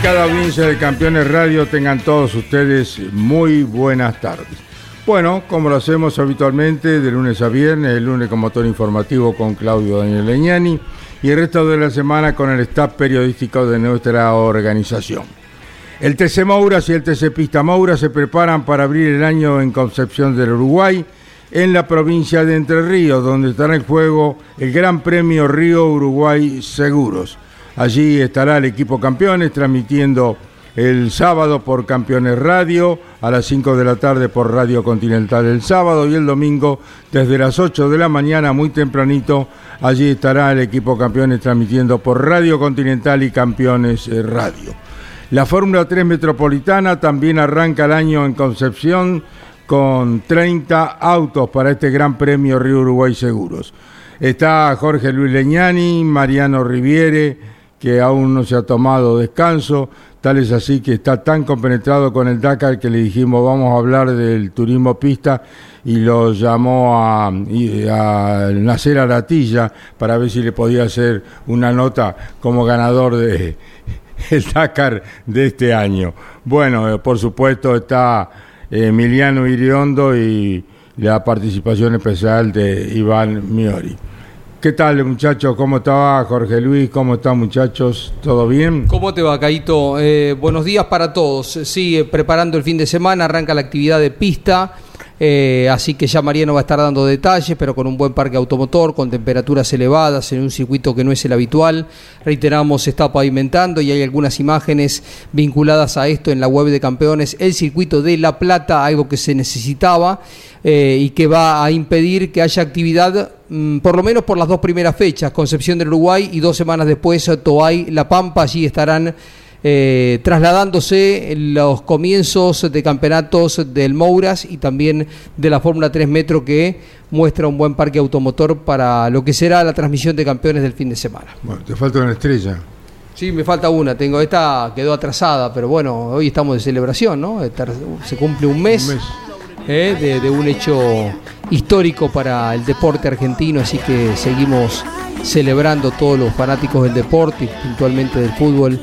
Certificada audiencia de Campeones Radio, tengan todos ustedes muy buenas tardes. Bueno, como lo hacemos habitualmente de lunes a viernes, el lunes con motor informativo con Claudio Daniel Leñani y el resto de la semana con el staff periodístico de nuestra organización. El TC Mouras y el TC Pista Moura se preparan para abrir el año en Concepción del Uruguay, en la provincia de Entre Ríos, donde estará en juego el Gran Premio Río Uruguay Seguros. Allí estará el equipo campeones transmitiendo el sábado por Campeones Radio, a las 5 de la tarde por Radio Continental el sábado y el domingo desde las 8 de la mañana muy tempranito. Allí estará el equipo campeones transmitiendo por Radio Continental y Campeones eh, Radio. La Fórmula 3 Metropolitana también arranca el año en Concepción con 30 autos para este Gran Premio Río Uruguay Seguros. Está Jorge Luis Leñani, Mariano Riviere, que aún no se ha tomado descanso, tal es así que está tan compenetrado con el Dakar que le dijimos vamos a hablar del turismo pista y lo llamó a, a Nacer Aratilla para ver si le podía hacer una nota como ganador de el Dakar de este año. Bueno, eh, por supuesto está eh, Emiliano Iriondo y la participación especial de Iván Miori. ¿Qué tal, muchachos? ¿Cómo está Jorge Luis? ¿Cómo están, muchachos? ¿Todo bien? ¿Cómo te va, Caito? Eh, buenos días para todos. Sigue preparando el fin de semana, arranca la actividad de pista. Eh, así que ya Mariano va a estar dando detalles, pero con un buen parque automotor, con temperaturas elevadas, en un circuito que no es el habitual. Reiteramos, se está pavimentando y hay algunas imágenes vinculadas a esto en la web de campeones. El circuito de La Plata, algo que se necesitaba eh, y que va a impedir que haya actividad, mm, por lo menos por las dos primeras fechas, Concepción del Uruguay y dos semanas después Toay, La Pampa, allí estarán eh, trasladándose los comienzos de campeonatos del Mouras y también de la Fórmula 3 Metro que muestra un buen parque automotor para lo que será la transmisión de campeones del fin de semana. Bueno, te falta una estrella. Sí, me falta una, tengo esta quedó atrasada, pero bueno, hoy estamos de celebración, ¿no? Ter- Se cumple un mes, Un mes. eh, de, de un hecho histórico para el deporte argentino, así que seguimos celebrando todos los fanáticos del deporte y puntualmente del fútbol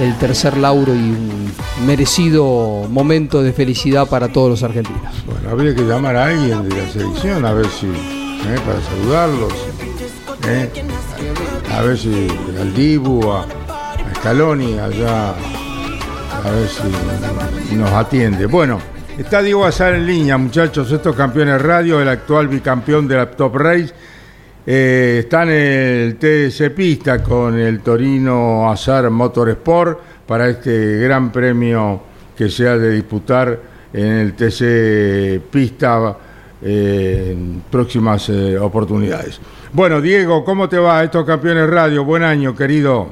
el tercer lauro y un merecido momento de felicidad para todos los argentinos. Bueno, habría que llamar a alguien de la selección a ver si, eh, para saludarlos. eh, a ver si al Dibu, a, Scaloni, allá, a ver si nos atiende. Bueno, está Diego Azar en línea, muchachos, estos campeones radio, el actual bicampeón de la Top Race. Eh, está en el TC Pista con el Torino Azar Motorsport para este gran premio que se ha de disputar en el TC Pista eh, en próximas eh, oportunidades. Bueno, Diego, ¿cómo te va estos campeones radio? Buen año, querido.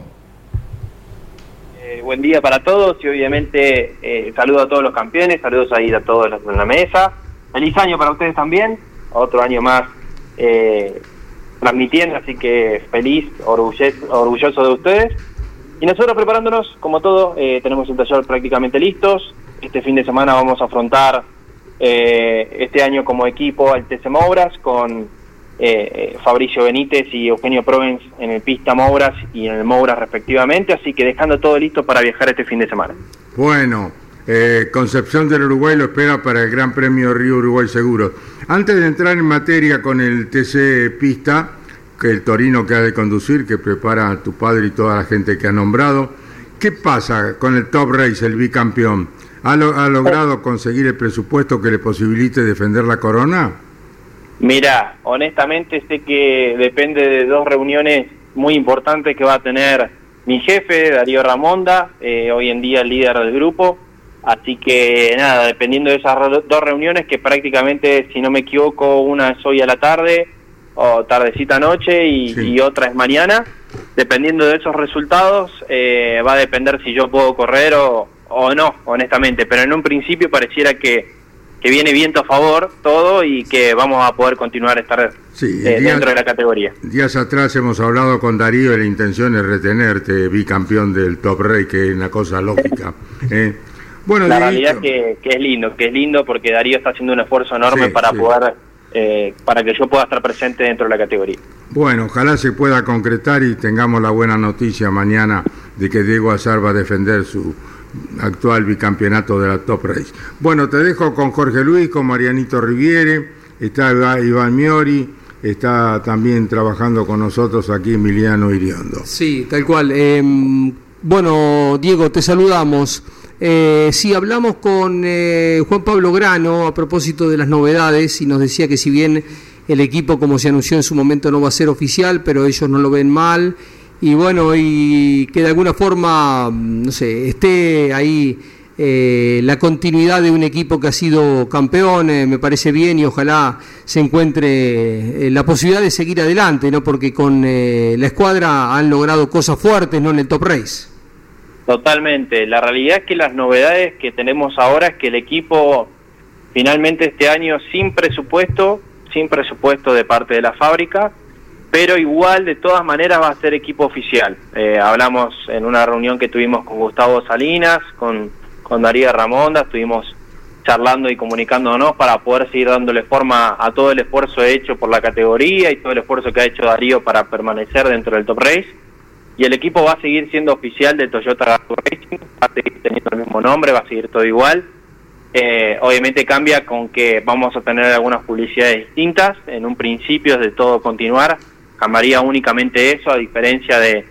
Eh, buen día para todos y obviamente saludo a todos los campeones, saludos ahí a todos en la mesa. Feliz año para ustedes también, otro año más transmitiendo, así que feliz, orgulles- orgulloso de ustedes. Y nosotros preparándonos, como todo, eh, tenemos el taller prácticamente listos. este fin de semana vamos a afrontar eh, este año como equipo al TC Mouras con eh, Fabricio Benítez y Eugenio Provence en el Pista Mouras y en el Mouras respectivamente, así que dejando todo listo para viajar este fin de semana. Bueno, eh, Concepción del Uruguay lo espera para el Gran Premio Río Uruguay Seguro. Antes de entrar en materia con el TC Pista, que el Torino que ha de conducir, que prepara a tu padre y toda la gente que ha nombrado, ¿qué pasa con el Top Race, el bicampeón? ¿Ha, lo- ha logrado conseguir el presupuesto que le posibilite defender la corona? Mira, honestamente sé que depende de dos reuniones muy importantes que va a tener mi jefe, Darío Ramonda, eh, hoy en día el líder del grupo. Así que nada, dependiendo de esas dos reuniones, que prácticamente, si no me equivoco, una es hoy a la tarde o tardecita noche y, Sí. y otra es mañana, dependiendo de esos resultados, eh, va a depender si yo puedo correr o, o no, honestamente. Pero en un principio pareciera que, que viene viento a favor todo y que vamos a poder continuar a estar Sí, eh, dentro de la categoría. Días atrás hemos hablado con Darío y la intención es retenerte, bicampeón del Top Race, que es una cosa lógica. ¿eh? Bueno, La realidad que, que es lindo, que es lindo porque Darío está haciendo un esfuerzo enorme Sí, para sí. poder, eh, para que yo pueda estar presente dentro de la categoría. Bueno, ojalá se pueda concretar y tengamos la buena noticia mañana de que Diego Azar va a defender su actual bicampeonato de la Top Race. Bueno, te dejo con Jorge Luis, con Marianito Riviere, está Iván Miori, está también trabajando con nosotros aquí Emiliano Iriondo. Sí, tal cual. Eh, bueno, Diego, te saludamos. Eh, sí, hablamos con eh, Juan Pablo Grano a propósito de las novedades y nos decía que si bien el equipo, como se anunció en su momento, no va a ser oficial, pero ellos no lo ven mal. Y bueno, y que de alguna forma, mm, no sé, esté ahí eh, la continuidad de un equipo que ha sido campeón, eh, me parece bien y ojalá se encuentre eh, la posibilidad de seguir adelante, ¿no? Porque con eh, la escuadra han logrado cosas fuertes, ¿no? En el top race. Totalmente. La realidad es que las novedades que tenemos ahora es que el equipo finalmente este año sin presupuesto, sin presupuesto de parte de la fábrica, pero igual de todas maneras va a ser equipo oficial. Eh, hablamos en una reunión que tuvimos con Gustavo Salinas, con, con Darío Ramonda, estuvimos charlando y comunicándonos para poder seguir dándole forma a todo el esfuerzo hecho por la categoría y todo el esfuerzo que ha hecho Darío para permanecer dentro del top race y el equipo va a seguir siendo oficial de Toyota Racing, va a seguir teniendo el mismo nombre, va a seguir todo igual. Eh, obviamente cambia con que vamos a tener algunas publicidades distintas, en un principio es de todo continuar, cambiaría únicamente eso a diferencia de,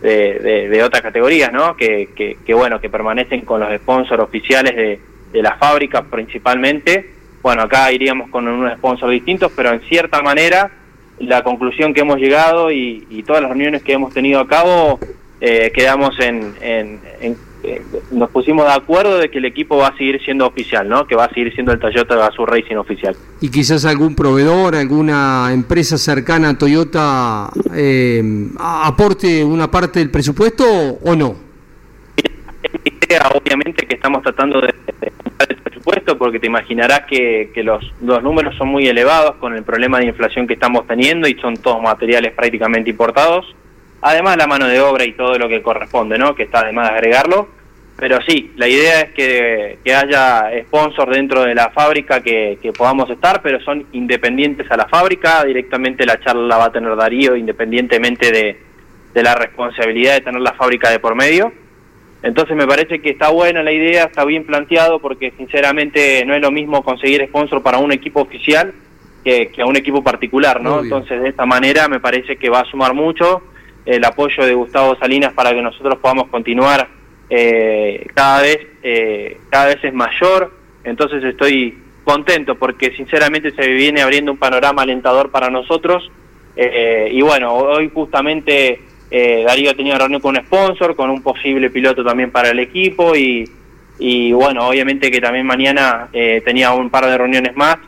de, de- de otras categorías, ¿no? Que, que, que, bueno, que permanecen con los sponsors oficiales de, de la fábrica principalmente. Bueno, acá iríamos con unos sponsors distintos, pero en cierta manera la conclusión que hemos llegado y, todas las reuniones que hemos tenido a cabo, eh, quedamos en, en- eh, nos pusimos de acuerdo de que el equipo va a seguir siendo oficial, ¿no? Que va a seguir siendo el Toyota Gazoo Racing oficial. Y quizás algún proveedor, alguna empresa cercana a Toyota eh, aporte una parte del presupuesto o no. Obviamente que estamos tratando de, de el presupuesto porque te imaginarás que, los, números son muy elevados con el problema de inflación que estamos teniendo y son todos materiales prácticamente importados. Además la mano de obra y todo lo que corresponde, ¿no? Que está además de agregarlo. Pero sí, la idea es que, haya sponsor dentro de la fábrica que, podamos estar, pero son independientes a la fábrica. Directamente la charla la va a tener Darío, independientemente de, de la responsabilidad de tener la fábrica de por medio. Entonces me parece que está buena la idea, está bien planteado, porque sinceramente no es lo mismo conseguir sponsor para un equipo oficial que, que a un equipo particular, ¿no? Entonces de esta manera me parece que va a sumar mucho el apoyo de Gustavo Salinas para que nosotros podamos continuar eh, cada vez eh, cada vez es mayor. Entonces estoy contento porque sinceramente se viene abriendo un panorama alentador para nosotros. Eh, y bueno, hoy justamente eh, Darío tenía una reunión con un sponsor, con un posible piloto también para el equipo y, y bueno, obviamente que también mañana eh, tenía un par de reuniones más,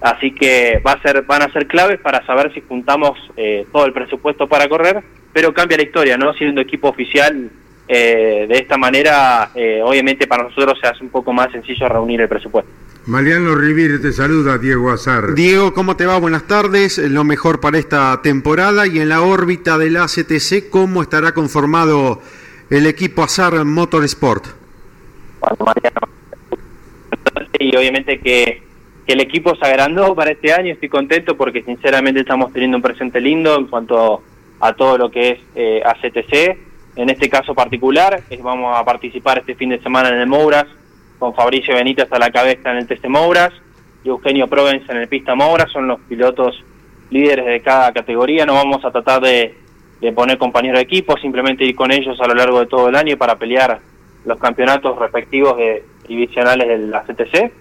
así que va a ser, van a ser claves para saber si juntamos eh, todo el presupuesto para correr, pero cambia la historia, ¿no? Siendo equipo oficial, eh, de esta manera, eh, obviamente para nosotros se hace un poco más sencillo reunir el presupuesto. Mariano Riviere te saluda, Diego Azar. Diego, ¿cómo te va? Buenas tardes. Lo mejor para esta temporada y en la órbita del ACTC, ¿cómo estará conformado el equipo Azar Motorsport? Bueno, Mariano, y obviamente que, que el equipo se agrandó para este año, estoy contento porque sinceramente estamos teniendo un presente lindo en cuanto a todo lo que es eh, ACTC. En este caso particular, es, vamos a participar este fin de semana en el Mouras, con Fabricio Benítez a la cabeza en el TC Mouras y Eugenio Provence en el Pista Mouras, son los pilotos líderes de cada categoría, no vamos a tratar de, de poner compañeros de equipo, simplemente ir con ellos a lo largo de todo el año para pelear los campeonatos respectivos de divisionales de la CTC.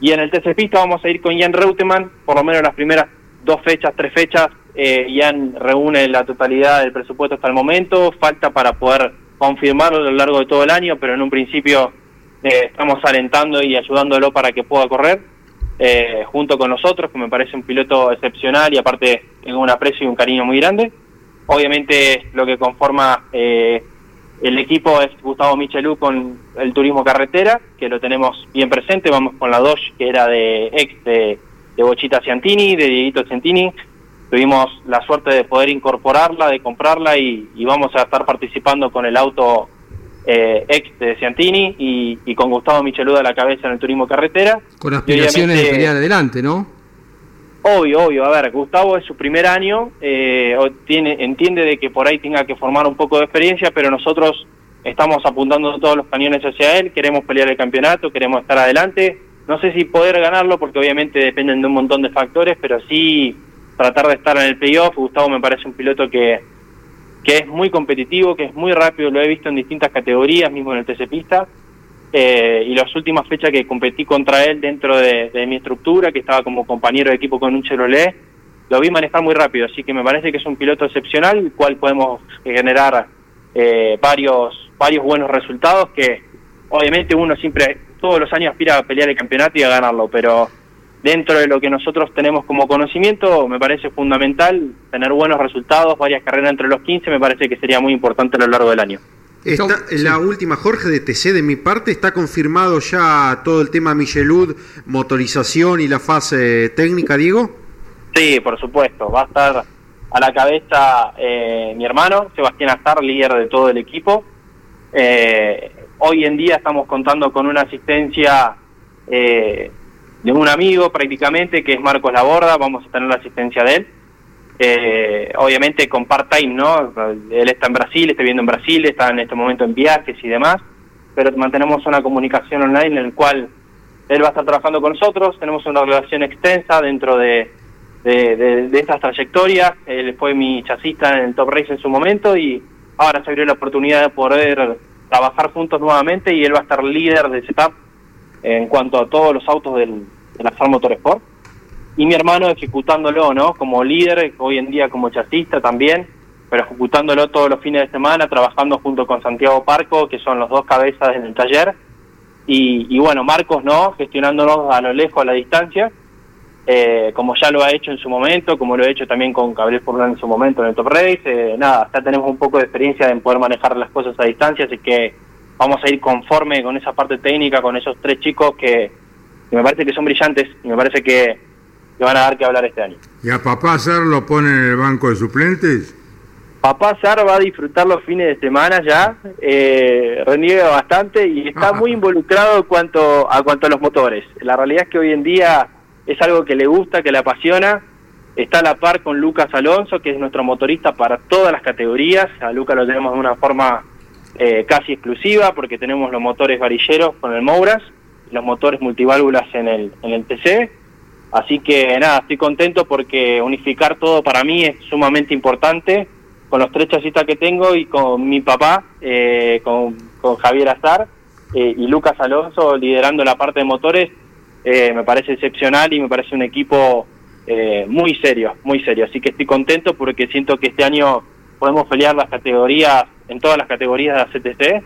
Y en el TC Pista vamos a ir con Jan Reutemann, por lo menos las primeras dos fechas, tres fechas, eh, Jan reúne la totalidad del presupuesto hasta el momento, falta para poder confirmarlo a lo largo de todo el año, pero en un principio eh, estamos alentando y ayudándolo para que pueda correr eh, junto con nosotros, que me parece un piloto excepcional y aparte tengo un aprecio y un cariño muy grande. Obviamente lo que conforma eh, el equipo es Gustavo Michelú con el turismo carretera, que lo tenemos bien presente, vamos con la Dodge, que era de ex de, de Bochita Ciantini, de Dieguito Ciantini, tuvimos la suerte de poder incorporarla, de comprarla y, y vamos a estar participando con el auto eh, ex de Ciantini y, y, con Gustavo Michelú a la cabeza en el turismo carretera. Con aspiraciones de pelear adelante, ¿no? Obvio, obvio. A ver, Gustavo es su primer año, eh, tiene, entiende de que por ahí tenga que formar un poco de experiencia, pero nosotros estamos apuntando todos los cañones hacia él, queremos pelear el campeonato, queremos estar adelante. No sé si poder ganarlo, porque obviamente dependen de un montón de factores, pero sí tratar de estar en el playoff. Gustavo me parece un piloto que, que es muy competitivo, que es muy rápido, lo he visto en distintas categorías, mismo en el TC Pista. Eh, y las últimas fechas que competí contra él dentro de, mi estructura, que estaba como compañero de equipo con un Chevrolet, lo vi manejar muy rápido, así que me parece que es un piloto excepcional, el cual podemos generar eh, varios, varios buenos resultados que obviamente uno siempre, todos los años aspira a pelear el campeonato y a ganarlo, pero dentro de lo que nosotros tenemos como conocimiento, me parece fundamental tener buenos resultados, varias carreras entre los 15, me parece que sería muy importante a lo largo del año. Está, la última, Jorge, de TC, de mi parte, ¿está confirmado ya todo el tema Michelud, motorización y la fase técnica, Diego? Sí, por supuesto. Va a estar a la cabeza eh, mi hermano, Sebastián Azar, líder de todo el equipo. Eh, hoy en día estamos contando con una asistencia eh, de un amigo prácticamente, que es Marcos Laborda, vamos a tener la asistencia de él. Eh, obviamente con part-time, ¿no? Él está en Brasil, está viviendo en Brasil, está en este momento en viajes y demás, pero mantenemos una comunicación online en el cual él va a estar trabajando con nosotros, tenemos una relación extensa dentro de, de, estas trayectorias, él fue mi chasista en el Top Race en su momento y ahora se abrió la oportunidad de poder trabajar juntos nuevamente y él va a estar líder del setup en cuanto a todos los autos del, de la Farm Motorsport y mi hermano ejecutándolo, ¿no? Como líder, hoy en día como chasista también, pero ejecutándolo todos los fines de semana, trabajando junto con Santiago Parco, que son los dos cabezas en el taller, y, y bueno, Marcos, ¿no? Gestionándonos a lo lejos, a la distancia, eh, como ya lo ha hecho en su momento, como lo he hecho también con Gabriel Furlan en su momento en el Top Race, eh, nada, ya tenemos un poco de experiencia en poder manejar las cosas a distancia, así que vamos a ir conforme con esa parte técnica, con esos tres chicos que, que me parece que son brillantes y me parece que que van a dar que hablar este año. ¿Y a Papá Sar lo ponen en el banco de suplentes? Papá Sar va a disfrutar los fines de semana ya, eh, reniega bastante y está muy involucrado cuanto, a cuanto a los motores. La realidad es que hoy en día es algo que le gusta, que le apasiona. Está a la par con Lucas Alonso, que es nuestro motorista para todas las categorías. A Lucas lo tenemos de una forma eh, casi exclusiva porque tenemos los motores varilleros con el Mouras, los motores multiválvulas en el, en el TC Así que nada, estoy contento porque unificar todo para mí es sumamente importante con los tres chasistas que tengo y con mi papá, eh, con, con, Javier Azar eh, y Lucas Alonso liderando la parte de motores, eh, me parece excepcional y me parece un equipo eh, muy serio, muy serio. Así que estoy contento porque siento que este año podemos pelear las categorías, en todas las categorías de la CTC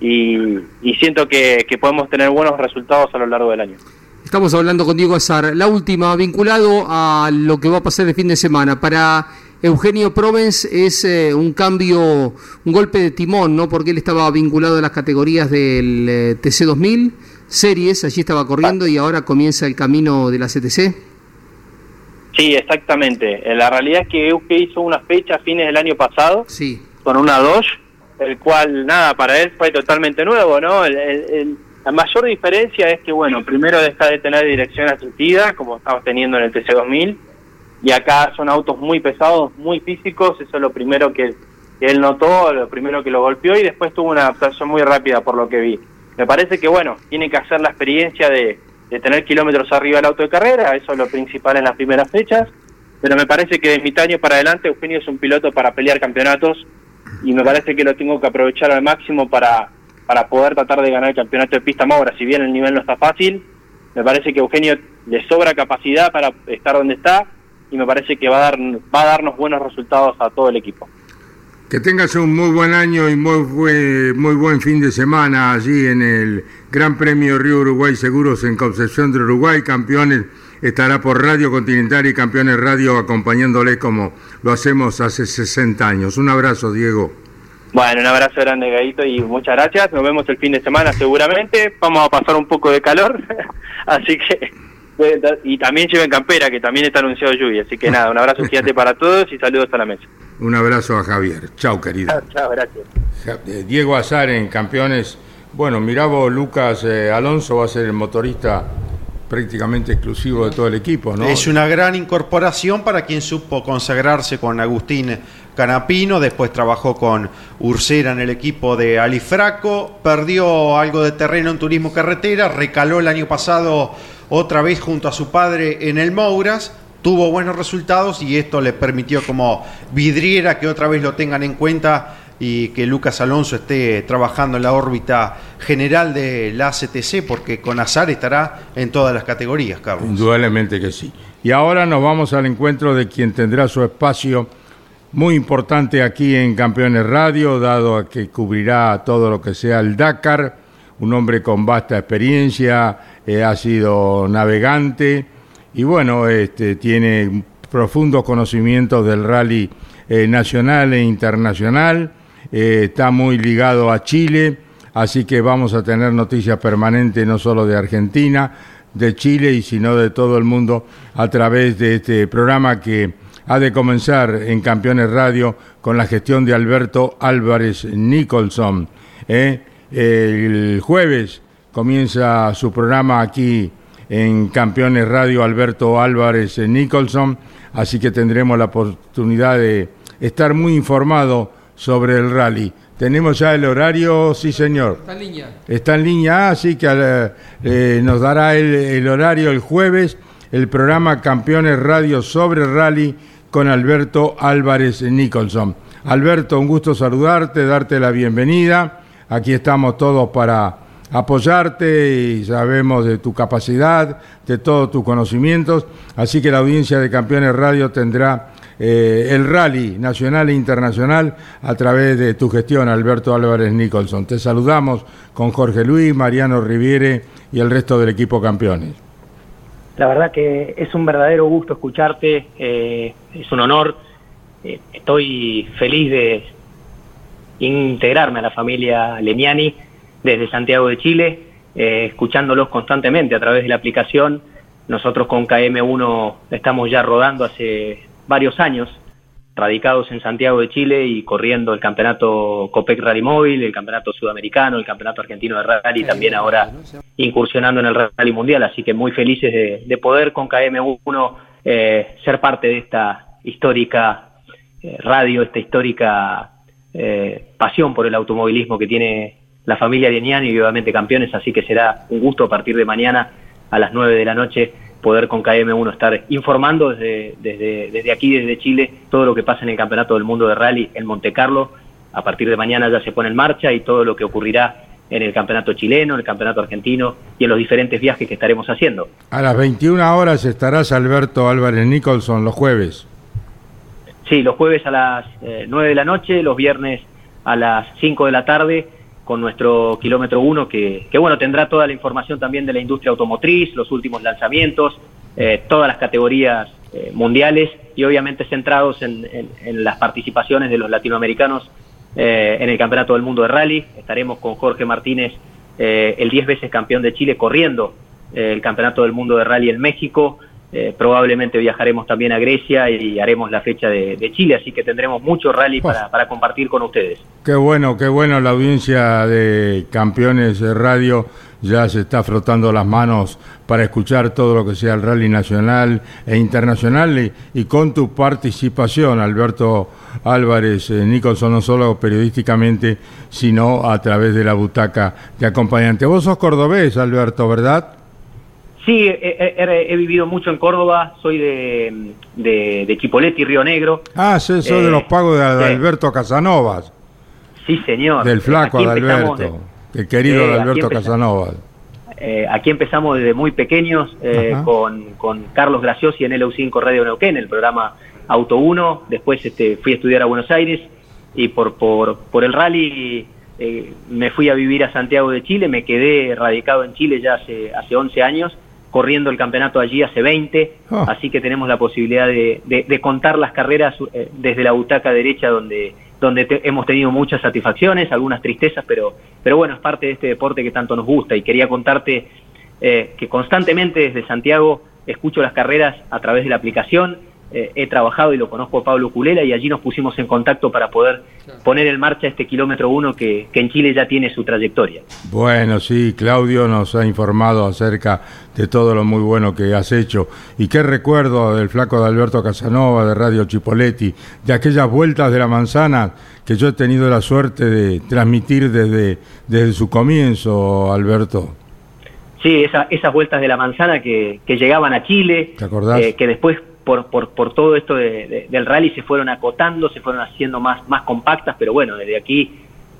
y, y siento que, que podemos tener buenos resultados a lo largo del año. Estamos hablando con Diego Azar. La última, vinculado a lo que va a pasar el fin de semana. Para Eugenio Provence es eh, un cambio, un golpe de timón, ¿no? Porque él estaba vinculado a las categorías del eh, TC2000, series, allí estaba corriendo y ahora comienza el camino de la CTC. Sí, exactamente. La realidad es que Euge hizo una fecha a fines del año pasado sí. con una Dodge, el cual, nada, para él fue totalmente nuevo, ¿no? el, La mayor diferencia es que, bueno, primero deja de tener dirección asistida, como estamos teniendo en el TC2000, y acá son autos muy pesados, muy físicos, eso es lo primero que, él notó, lo primero que lo golpeó, y después tuvo una adaptación muy rápida por lo que vi. Me parece que, bueno, tiene que hacer la experiencia de, de tener kilómetros arriba del auto de carrera, eso es lo principal en las primeras fechas, pero me parece que de mitad año para adelante Eugenio es un piloto para pelear campeonatos y me parece que lo tengo que aprovechar al máximo para, para poder tratar de ganar el campeonato de pista Ahora, si bien el nivel no está fácil, me parece que Eugenio le sobra capacidad para estar donde está y me parece que va a, dar, va a darnos buenos resultados a todo el equipo. Que tengas un muy buen año y muy buen, muy buen fin de semana allí en el Gran Premio Río Uruguay Seguros en Concepción de Uruguay, campeones. Estará por Radio Continental y Campeones Radio acompañándole como lo hacemos hace 60 años. Un abrazo, Diego. Bueno, un abrazo grande, Gaito, y muchas gracias. Nos vemos el fin de semana seguramente. Vamos a pasar un poco de calor, así que... Y también lleven campera, que también está anunciado lluvia. Así que nada, un abrazo gigante para todos y saludos a la mesa. Un abrazo a Javier. Chao, querido. Chao, gracias. Eh, Diego Azar en Campeones. Bueno, mirá vos, Lucas eh, Alonso va a ser el motorista prácticamente exclusivo de todo el equipo, ¿no? Es una gran incorporación para quien supo consagrarse con Agustín Canapino, después trabajó con Ursera en el equipo de Alifraco, perdió algo de terreno en turismo carretera, recaló el año pasado otra vez junto a su padre en el Mouras, tuvo buenos resultados y esto le permitió como vidriera que otra vez lo tengan en cuenta y que Lucas Alonso esté trabajando en la órbita general de la ACTC, porque con Azar estará en todas las categorías, Carlos. Indudablemente que sí. Y ahora nos vamos al encuentro de quien tendrá su espacio muy importante aquí en Campeones Radio, dado a que cubrirá todo lo que sea el Dakar, un hombre con vasta experiencia, eh, ha sido navegante y bueno, este, tiene profundos conocimientos del rally eh, nacional e internacional eh, está muy ligado a Chile, así que vamos a tener noticias permanentes no solo de Argentina, de Chile y sino de todo el mundo a través de este programa que ha de comenzar en Campeones Radio con la gestión de Alberto Álvarez Nicholson. ¿eh? El jueves comienza su programa aquí en Campeones Radio Alberto Álvarez Nicholson, así que tendremos la oportunidad de estar muy informado sobre el rally. Tenemos ya el horario, sí señor. Está en línea. Está en línea, así que eh, nos dará el, el, horario el jueves, el programa Campeones Radio sobre rally con Alberto Álvarez Nicholson. Alberto, un gusto saludarte, darte la bienvenida. Aquí estamos todos para apoyarte y sabemos de tu capacidad, de todos tus conocimientos. Así que la audiencia de Campeones Radio tendrá eh, el rally nacional e internacional a través de tu gestión, Alberto Álvarez Nicholson. Te saludamos con Jorge Luis, Mariano Riviere y el resto del equipo campeones. La verdad que es un verdadero gusto escucharte, eh, es un honor. Eh, estoy feliz de integrarme a la familia Lemiani desde Santiago de Chile, eh, escuchándolos constantemente a través de la aplicación. Nosotros con KM1 estamos ya rodando hace varios años, radicados en Santiago de Chile y corriendo el campeonato Copec Rally Móvil, el campeonato sudamericano, el campeonato argentino de rally, también ahora incursionando en el rally mundial. Así que muy felices de, de poder con KM1 eh, ser parte de esta histórica eh, radio, esta histórica eh, pasión por el automovilismo que tiene la familia Lieniani y obviamente campeones. Así que será un gusto a partir de mañana a las 9 de la noche poder con KM1 estar informando desde, desde, desde aquí, desde Chile, todo lo que pasa en el Campeonato del Mundo de Rally en Monte Carlo. A partir de mañana ya se pone en marcha y todo lo que ocurrirá en el Campeonato chileno, en el Campeonato argentino y en los diferentes viajes que estaremos haciendo. A las 21 horas estarás Alberto Álvarez Nicholson los jueves. Sí, los jueves a las eh, 9 de la noche, los viernes a las 5 de la tarde con nuestro kilómetro 1, que, que, bueno, tendrá toda la información también de la industria automotriz, los últimos lanzamientos, eh, todas las categorías eh, mundiales y obviamente centrados en, en, las participaciones de los latinoamericanos eh, en el Campeonato del Mundo de Rally. Estaremos con Jorge Martínez, el 10 veces campeón de Chile, corriendo el Campeonato del Mundo de Rally en México. Eh, probablemente viajaremos también a Grecia y haremos la fecha de, de Chile, así que tendremos mucho rally para, para, compartir con ustedes. Qué bueno, qué bueno la audiencia de campeones de radio ya se está frotando las manos para escuchar todo lo que sea el rally nacional e internacional y, y con tu participación, Alberto Álvarez eh, Nicholson, no solo periodísticamente, sino a través de la butaca de acompañante. Vos sos cordobés, Alberto, ¿verdad? Sí, he, he- he vivido mucho en Córdoba, soy de, de, de Chipoleti, Río Negro. Ah, sí, sos de Eh, los pagos de. Alberto Casanovas, Sí, señor. del flaco Aquí de empezamos Alberto, de- el querido aquí Alberto. Casanovas. Eh, aquí empezamos desde muy pequeños eh, con, con Carlos Graciosi en LU5 Radio Neuquén, el programa Auto 1. Después este, fui a estudiar a Buenos Aires y por, por, por el rally eh, me fui a vivir a Santiago de Chile. Me quedé radicado en Chile ya hace, hace 11 años, corriendo el campeonato allí hace 20. Ah. Así que tenemos la posibilidad de, de- de contar las carreras eh, desde la butaca derecha donde donde te- hemos tenido muchas satisfacciones, algunas tristezas, pero, pero bueno, es parte de este deporte que tanto nos gusta y quería contarte eh, que constantemente desde Santiago escucho las carreras a través de la aplicación, eh, he trabajado y lo conozco a Pablo Culela y allí nos pusimos en contacto para poder poner en marcha este kilómetro uno que, que en Chile ya tiene su trayectoria. Bueno, sí, Claudio nos ha informado acerca de todo lo muy bueno que has hecho. Y qué recuerdo del flaco de Alberto Casanova, de Radio Chipoletti, de aquellas vueltas de la manzana que yo he tenido la suerte de transmitir desde, desde su comienzo, Alberto. Sí, esa- esas vueltas de la manzana que, que llegaban a Chile, ¿Te acordás? eh, que después por, por, por todo esto de- de- del rally se fueron acotando, se fueron haciendo más, más compactas, pero bueno, desde aquí,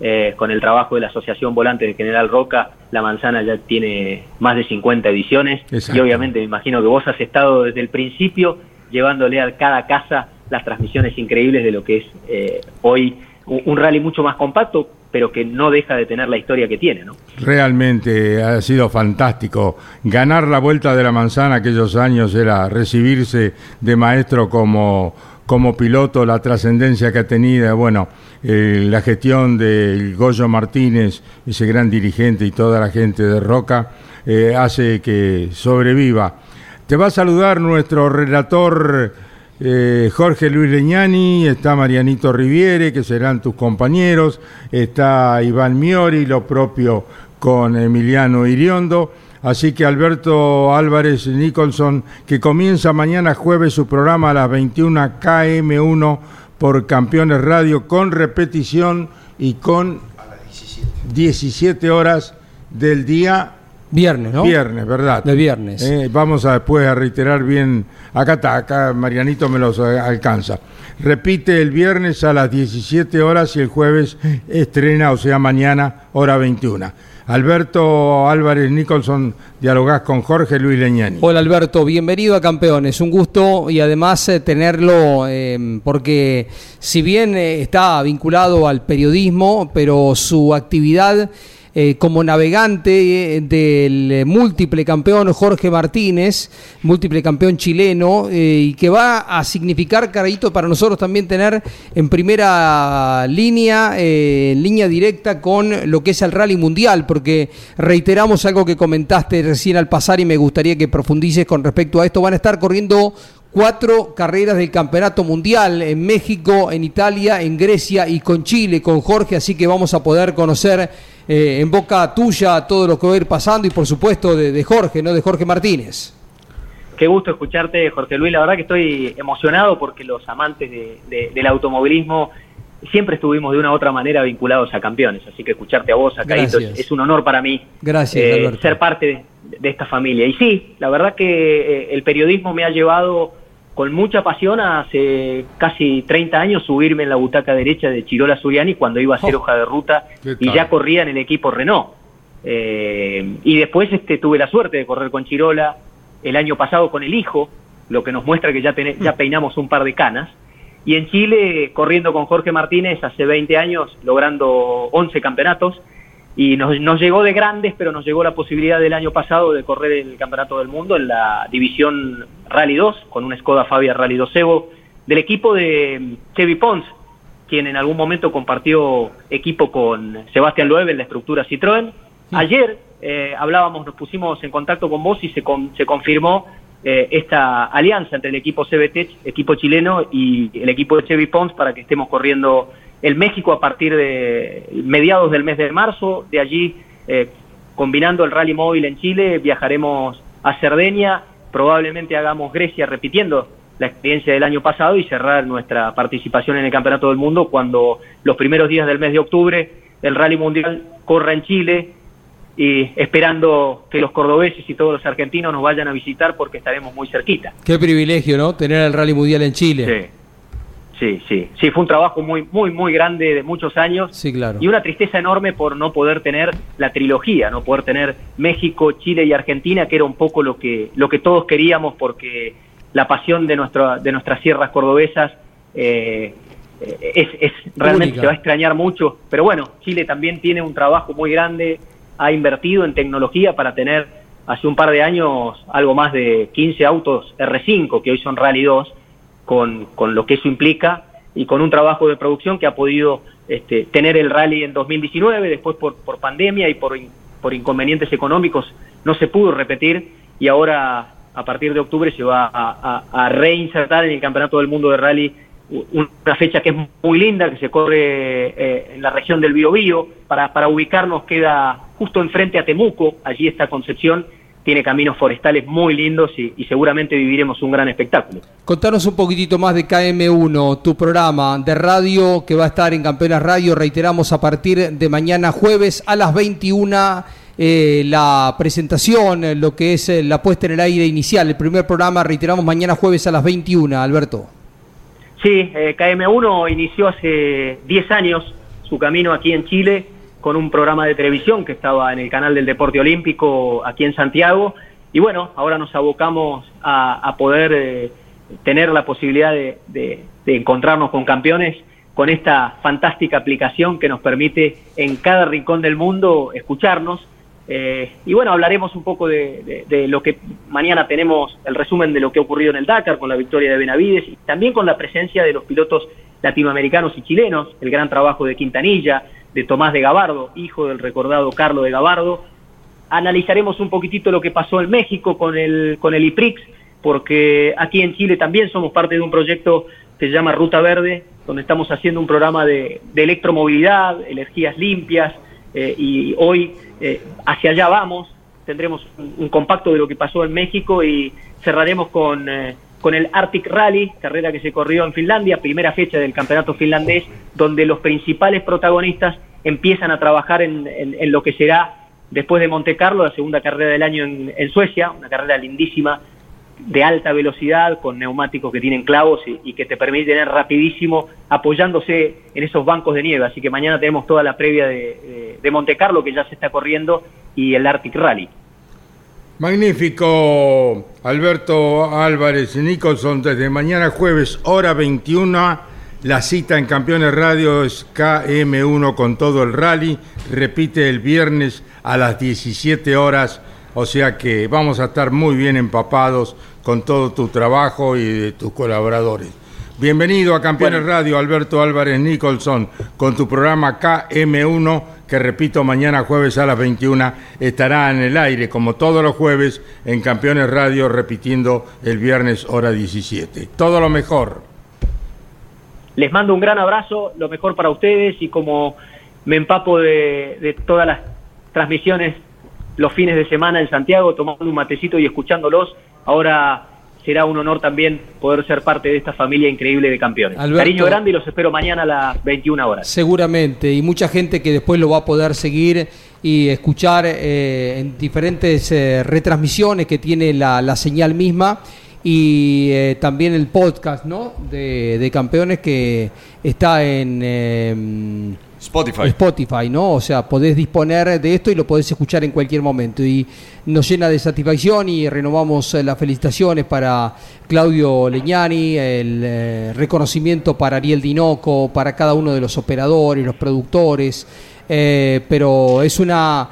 eh, con el trabajo de la Asociación Volante de General Roca, la manzana ya tiene más de 50 ediciones Exacto. y obviamente me imagino que vos has estado desde el principio llevándole a cada casa las transmisiones increíbles de lo que es eh, hoy un, rally mucho más compacto, pero que no deja de tener la historia que tiene, ¿no? Realmente ha sido fantástico. Ganar la vuelta de la manzana aquellos años era recibirse de maestro como, como piloto, la trascendencia que ha tenido, bueno, eh, la gestión de Goyo Martínez, ese gran dirigente y toda la gente de Roca, eh, hace que sobreviva. Te va a saludar nuestro relator eh, Jorge Luis Leñani, está Marianito Riviere, que serán tus compañeros, está Iván Miori, lo propio con Emiliano Iriondo. Así que Alberto Álvarez Nicholson, que comienza mañana jueves su programa a las 21 KM1 por Campeones Radio, con repetición y con 17 horas del día Viernes, ¿no? Viernes, ¿verdad? De viernes. Eh, vamos a después a reiterar bien. Acá está, acá Marianito me los eh, alcanza. Repite el viernes a las 17 horas y el jueves estrena, o sea, mañana, hora 21. Alberto Álvarez Nicholson, dialogás con Jorge Luis Leñani. Hola Alberto, bienvenido a Campeones, un gusto y además eh, tenerlo eh, porque si bien eh, está vinculado al periodismo, pero su actividad eh, como navegante eh, del múltiple campeón Jorge Martínez, múltiple campeón chileno, eh, y que va a significar, Carito, para nosotros también tener en primera línea, en línea directa con lo que es el rally mundial, porque reiteramos algo que comentaste recién al pasar y me gustaría que profundices con respecto a esto. Van a estar corriendo cuatro carreras del campeonato mundial en México, en Italia, en Grecia y con Chile, con Jorge, así que vamos a poder conocer eh, en boca tuya todo lo que va a ir pasando y por supuesto de, de Jorge, ¿no? De Jorge Martínez. Qué gusto escucharte, Jorge Luis. La verdad que estoy emocionado porque los amantes de- de- del automovilismo siempre estuvimos de una u otra manera vinculados a campeones. Así que escucharte a vos, a Caíto, Gracias. es, es un honor para mí Gracias, eh, ser parte de, de esta familia. Y sí, la verdad que eh, el periodismo me ha llevado con mucha pasión hace casi 30 años subirme en la butaca derecha de Chirola Suriani cuando iba a hacer Oh. hoja de ruta ¿Qué y ya corría en el equipo Renault. Eh, y después este, tuve la suerte de correr con Chirola el año pasado con el hijo, lo que nos muestra que ya, ya peinamos un par de canas. Y en Chile, corriendo con Jorge Martínez hace 20 años, logrando 11 campeonatos. Y nos, nos llegó de grandes, pero nos llegó la posibilidad del año pasado de correr el Campeonato del Mundo en la división Rally 2, con un Skoda Fabia Rally 2 Evo, del equipo de Chevy Pons, quien en algún momento compartió equipo con Sebastián Loeb en la estructura Citroën. Ayer eh, hablábamos, nos pusimos en contacto con vos y se, con- se confirmó eh, esta alianza entre el equipo CBT, equipo chileno, y el equipo de Chevy Pons para que estemos corriendo el México a partir de mediados del mes de marzo. De allí eh, combinando el rally móvil en Chile, viajaremos a Cerdeña, probablemente hagamos Grecia repitiendo la experiencia del año pasado y cerrar nuestra participación en el Campeonato del Mundo cuando los primeros días del mes de octubre el Rally Mundial corra en Chile y esperando que los cordobeses y todos los argentinos nos vayan a visitar porque estaremos muy cerquita. Qué privilegio, ¿no? Tener el Rally Mundial en Chile. Sí. Sí, sí, sí, fue un trabajo muy, muy, muy grande de muchos años. Sí, claro. Y una tristeza enorme por no poder tener la trilogía, no poder tener México, Chile y Argentina, que era un poco lo que, lo que todos queríamos, porque la pasión de, nuestra, de nuestras sierras cordobesas eh, es, es, realmente Única. se va a extrañar mucho. Pero bueno, Chile también tiene un trabajo muy grande, ha invertido en tecnología para tener hace un par de años algo más de 15 autos R5, que hoy son Rally 2 con, con lo que eso implica y con un trabajo de producción que ha podido este, tener el rally en 2019, después por, por pandemia y por, por inconvenientes económicos no se pudo repetir y ahora a partir de octubre se va a, reinsertar en el Campeonato del Mundo de Rally una fecha que es muy linda, que se corre eh, en la región del Biobío. Para, para ubicarnos queda justo enfrente a Temuco, allí está Concepción, tiene caminos forestales muy lindos y, y seguramente viviremos un gran espectáculo. Contanos un poquitito más de KM1, tu programa de radio que va a estar en Campeonas Radio, reiteramos a partir de mañana jueves a las 21 eh, la presentación, lo que es eh, la puesta en el aire inicial, el primer programa, reiteramos mañana jueves a las 21, Alberto. Sí, eh, KM1 inició hace 10 años su camino aquí en Chile con un programa de televisión que estaba en el canal del Deporte Olímpico aquí en Santiago. Y bueno, ahora nos abocamos a, poder eh, tener la posibilidad de, encontrarnos con campeones con esta fantástica aplicación que nos permite en cada rincón del mundo escucharnos. Eh, y bueno, hablaremos un poco de, de- de lo que mañana tenemos, el resumen de lo que ha ocurrido en el Dakar con la victoria de Benavides y también con la presencia de los pilotos latinoamericanos y chilenos, el gran trabajo de Quintanilla, de Tomás de Gabardo, hijo del recordado Carlos de Gabardo. Analizaremos un poquitito lo que pasó en México con el, con el IPRIX, porque aquí en Chile también somos parte de un proyecto que se llama Ruta Verde, donde estamos haciendo un programa de, de electromovilidad, energías limpias, eh, y hoy eh, hacia allá vamos, tendremos un, compacto de lo que pasó en México y cerraremos con, eh, con el Arctic Rally, carrera que se corrió en Finlandia, primera fecha del campeonato finlandés, donde los principales protagonistas empiezan a trabajar en, lo que será después de Monte Carlo, la segunda carrera del año en, Suecia, una carrera lindísima de alta velocidad, con neumáticos que tienen clavos y, y que te permiten ir rapidísimo apoyándose en esos bancos de nieve. Así que mañana tenemos toda la previa de, de, de Monte Carlo que ya se está corriendo y el Arctic Rally. Magnífico, Alberto Álvarez y Nicholson, desde mañana jueves, hora 21, la cita en Campeones Radio es KM1 con todo el rally, repite el viernes a las 17 horas, o sea que vamos a estar muy bien empapados con todo tu trabajo y de tus colaboradores. Bienvenido a Campeones Bueno. Radio, Alberto Álvarez Nicholson, con tu programa KM1, que repito, mañana jueves a las 21 estará en el aire, como todos los jueves, en Campeones Radio, repitiendo el viernes hora 17. Todo lo mejor. Les mando un gran abrazo, lo mejor para ustedes y como me empapo de, de todas las transmisiones los fines de semana en Santiago, tomando un matecito y escuchándolos, ahora será un honor también poder ser parte de esta familia increíble de campeones. Alberto. Cariño grande y los espero mañana a las 21 horas. Seguramente, y mucha gente que después lo va a poder seguir y escuchar eh, en diferentes eh, retransmisiones que tiene la, la señal misma y eh, también el podcast ¿no? de, de campeones que está en eh, Spotify. Spotify, ¿no? O sea, podés disponer de esto y lo podés escuchar en cualquier momento. Y nos llena de satisfacción y renovamos eh, las felicitaciones para Claudio Leñani, el eh, reconocimiento para Ariel Dinoco, para cada uno de los operadores, los productores. eh, pero es una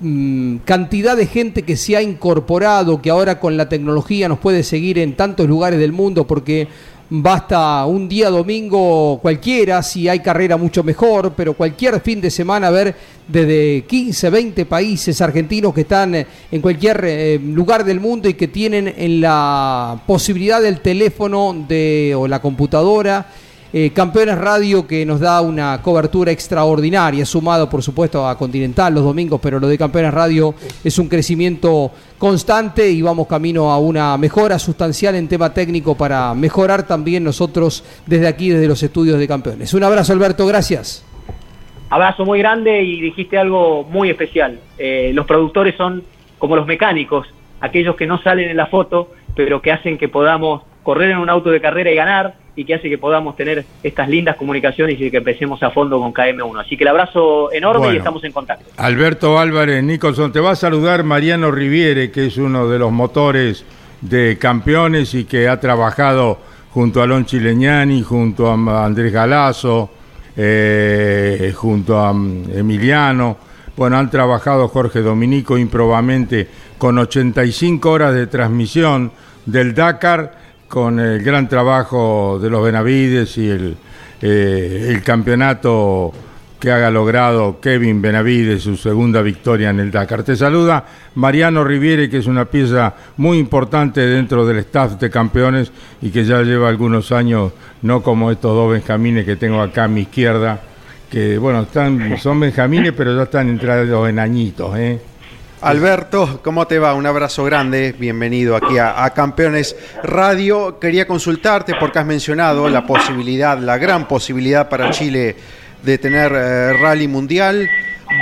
mm, cantidad de gente que se ha incorporado, que ahora con la tecnología nos puede seguir en tantos lugares del mundo, porque basta un día domingo cualquiera, si hay carrera mucho mejor, pero cualquier fin de semana ver desde 15, 20 países argentinos que están eh, en cualquier eh, lugar del mundo y que tienen en la posibilidad del teléfono de, o la computadora Eh, Campeones Radio que nos da una cobertura extraordinaria, sumado por supuesto a Continental los domingos, pero lo de Campeones Radio es un crecimiento constante y vamos camino a una mejora sustancial en tema técnico para mejorar también nosotros desde aquí, desde los estudios de Campeones. Un abrazo Alberto, gracias. Abrazo muy grande y dijiste algo muy especial. Eh, los productores son como los mecánicos, aquellos que no salen en la foto, pero que hacen que podamos correr en un auto de carrera y ganar y que hace que podamos tener estas lindas comunicaciones y que empecemos a fondo con KM1. Así que el abrazo enorme Bueno. y estamos en contacto. Alberto Álvarez Nicholson, te va a saludar Mariano Riviere, que es uno de los motores de campeones y que ha trabajado junto a Lon Chileñani, junto a Andrés Galazo, eh, junto a mm, Emiliano. Bueno, han trabajado Jorge Dominico improbamente con 85 horas de transmisión del Dakar, con el gran trabajo de los Benavides y el, eh, el campeonato que haga logrado Kevin Benavides su segunda victoria en el Dakar. Te saluda Mariano Riviere, que es una pieza muy importante dentro del staff de campeones y que ya lleva algunos años, no como estos dos benjamines que tengo acá a mi izquierda, que bueno, están, son benjamines, pero ya están entrados en añitos, ¿eh? Alberto, ¿cómo te va? Un abrazo grande, bienvenido aquí a, Campeones Radio. Quería consultarte porque has mencionado la posibilidad, la gran posibilidad para Chile de tener eh, rally mundial.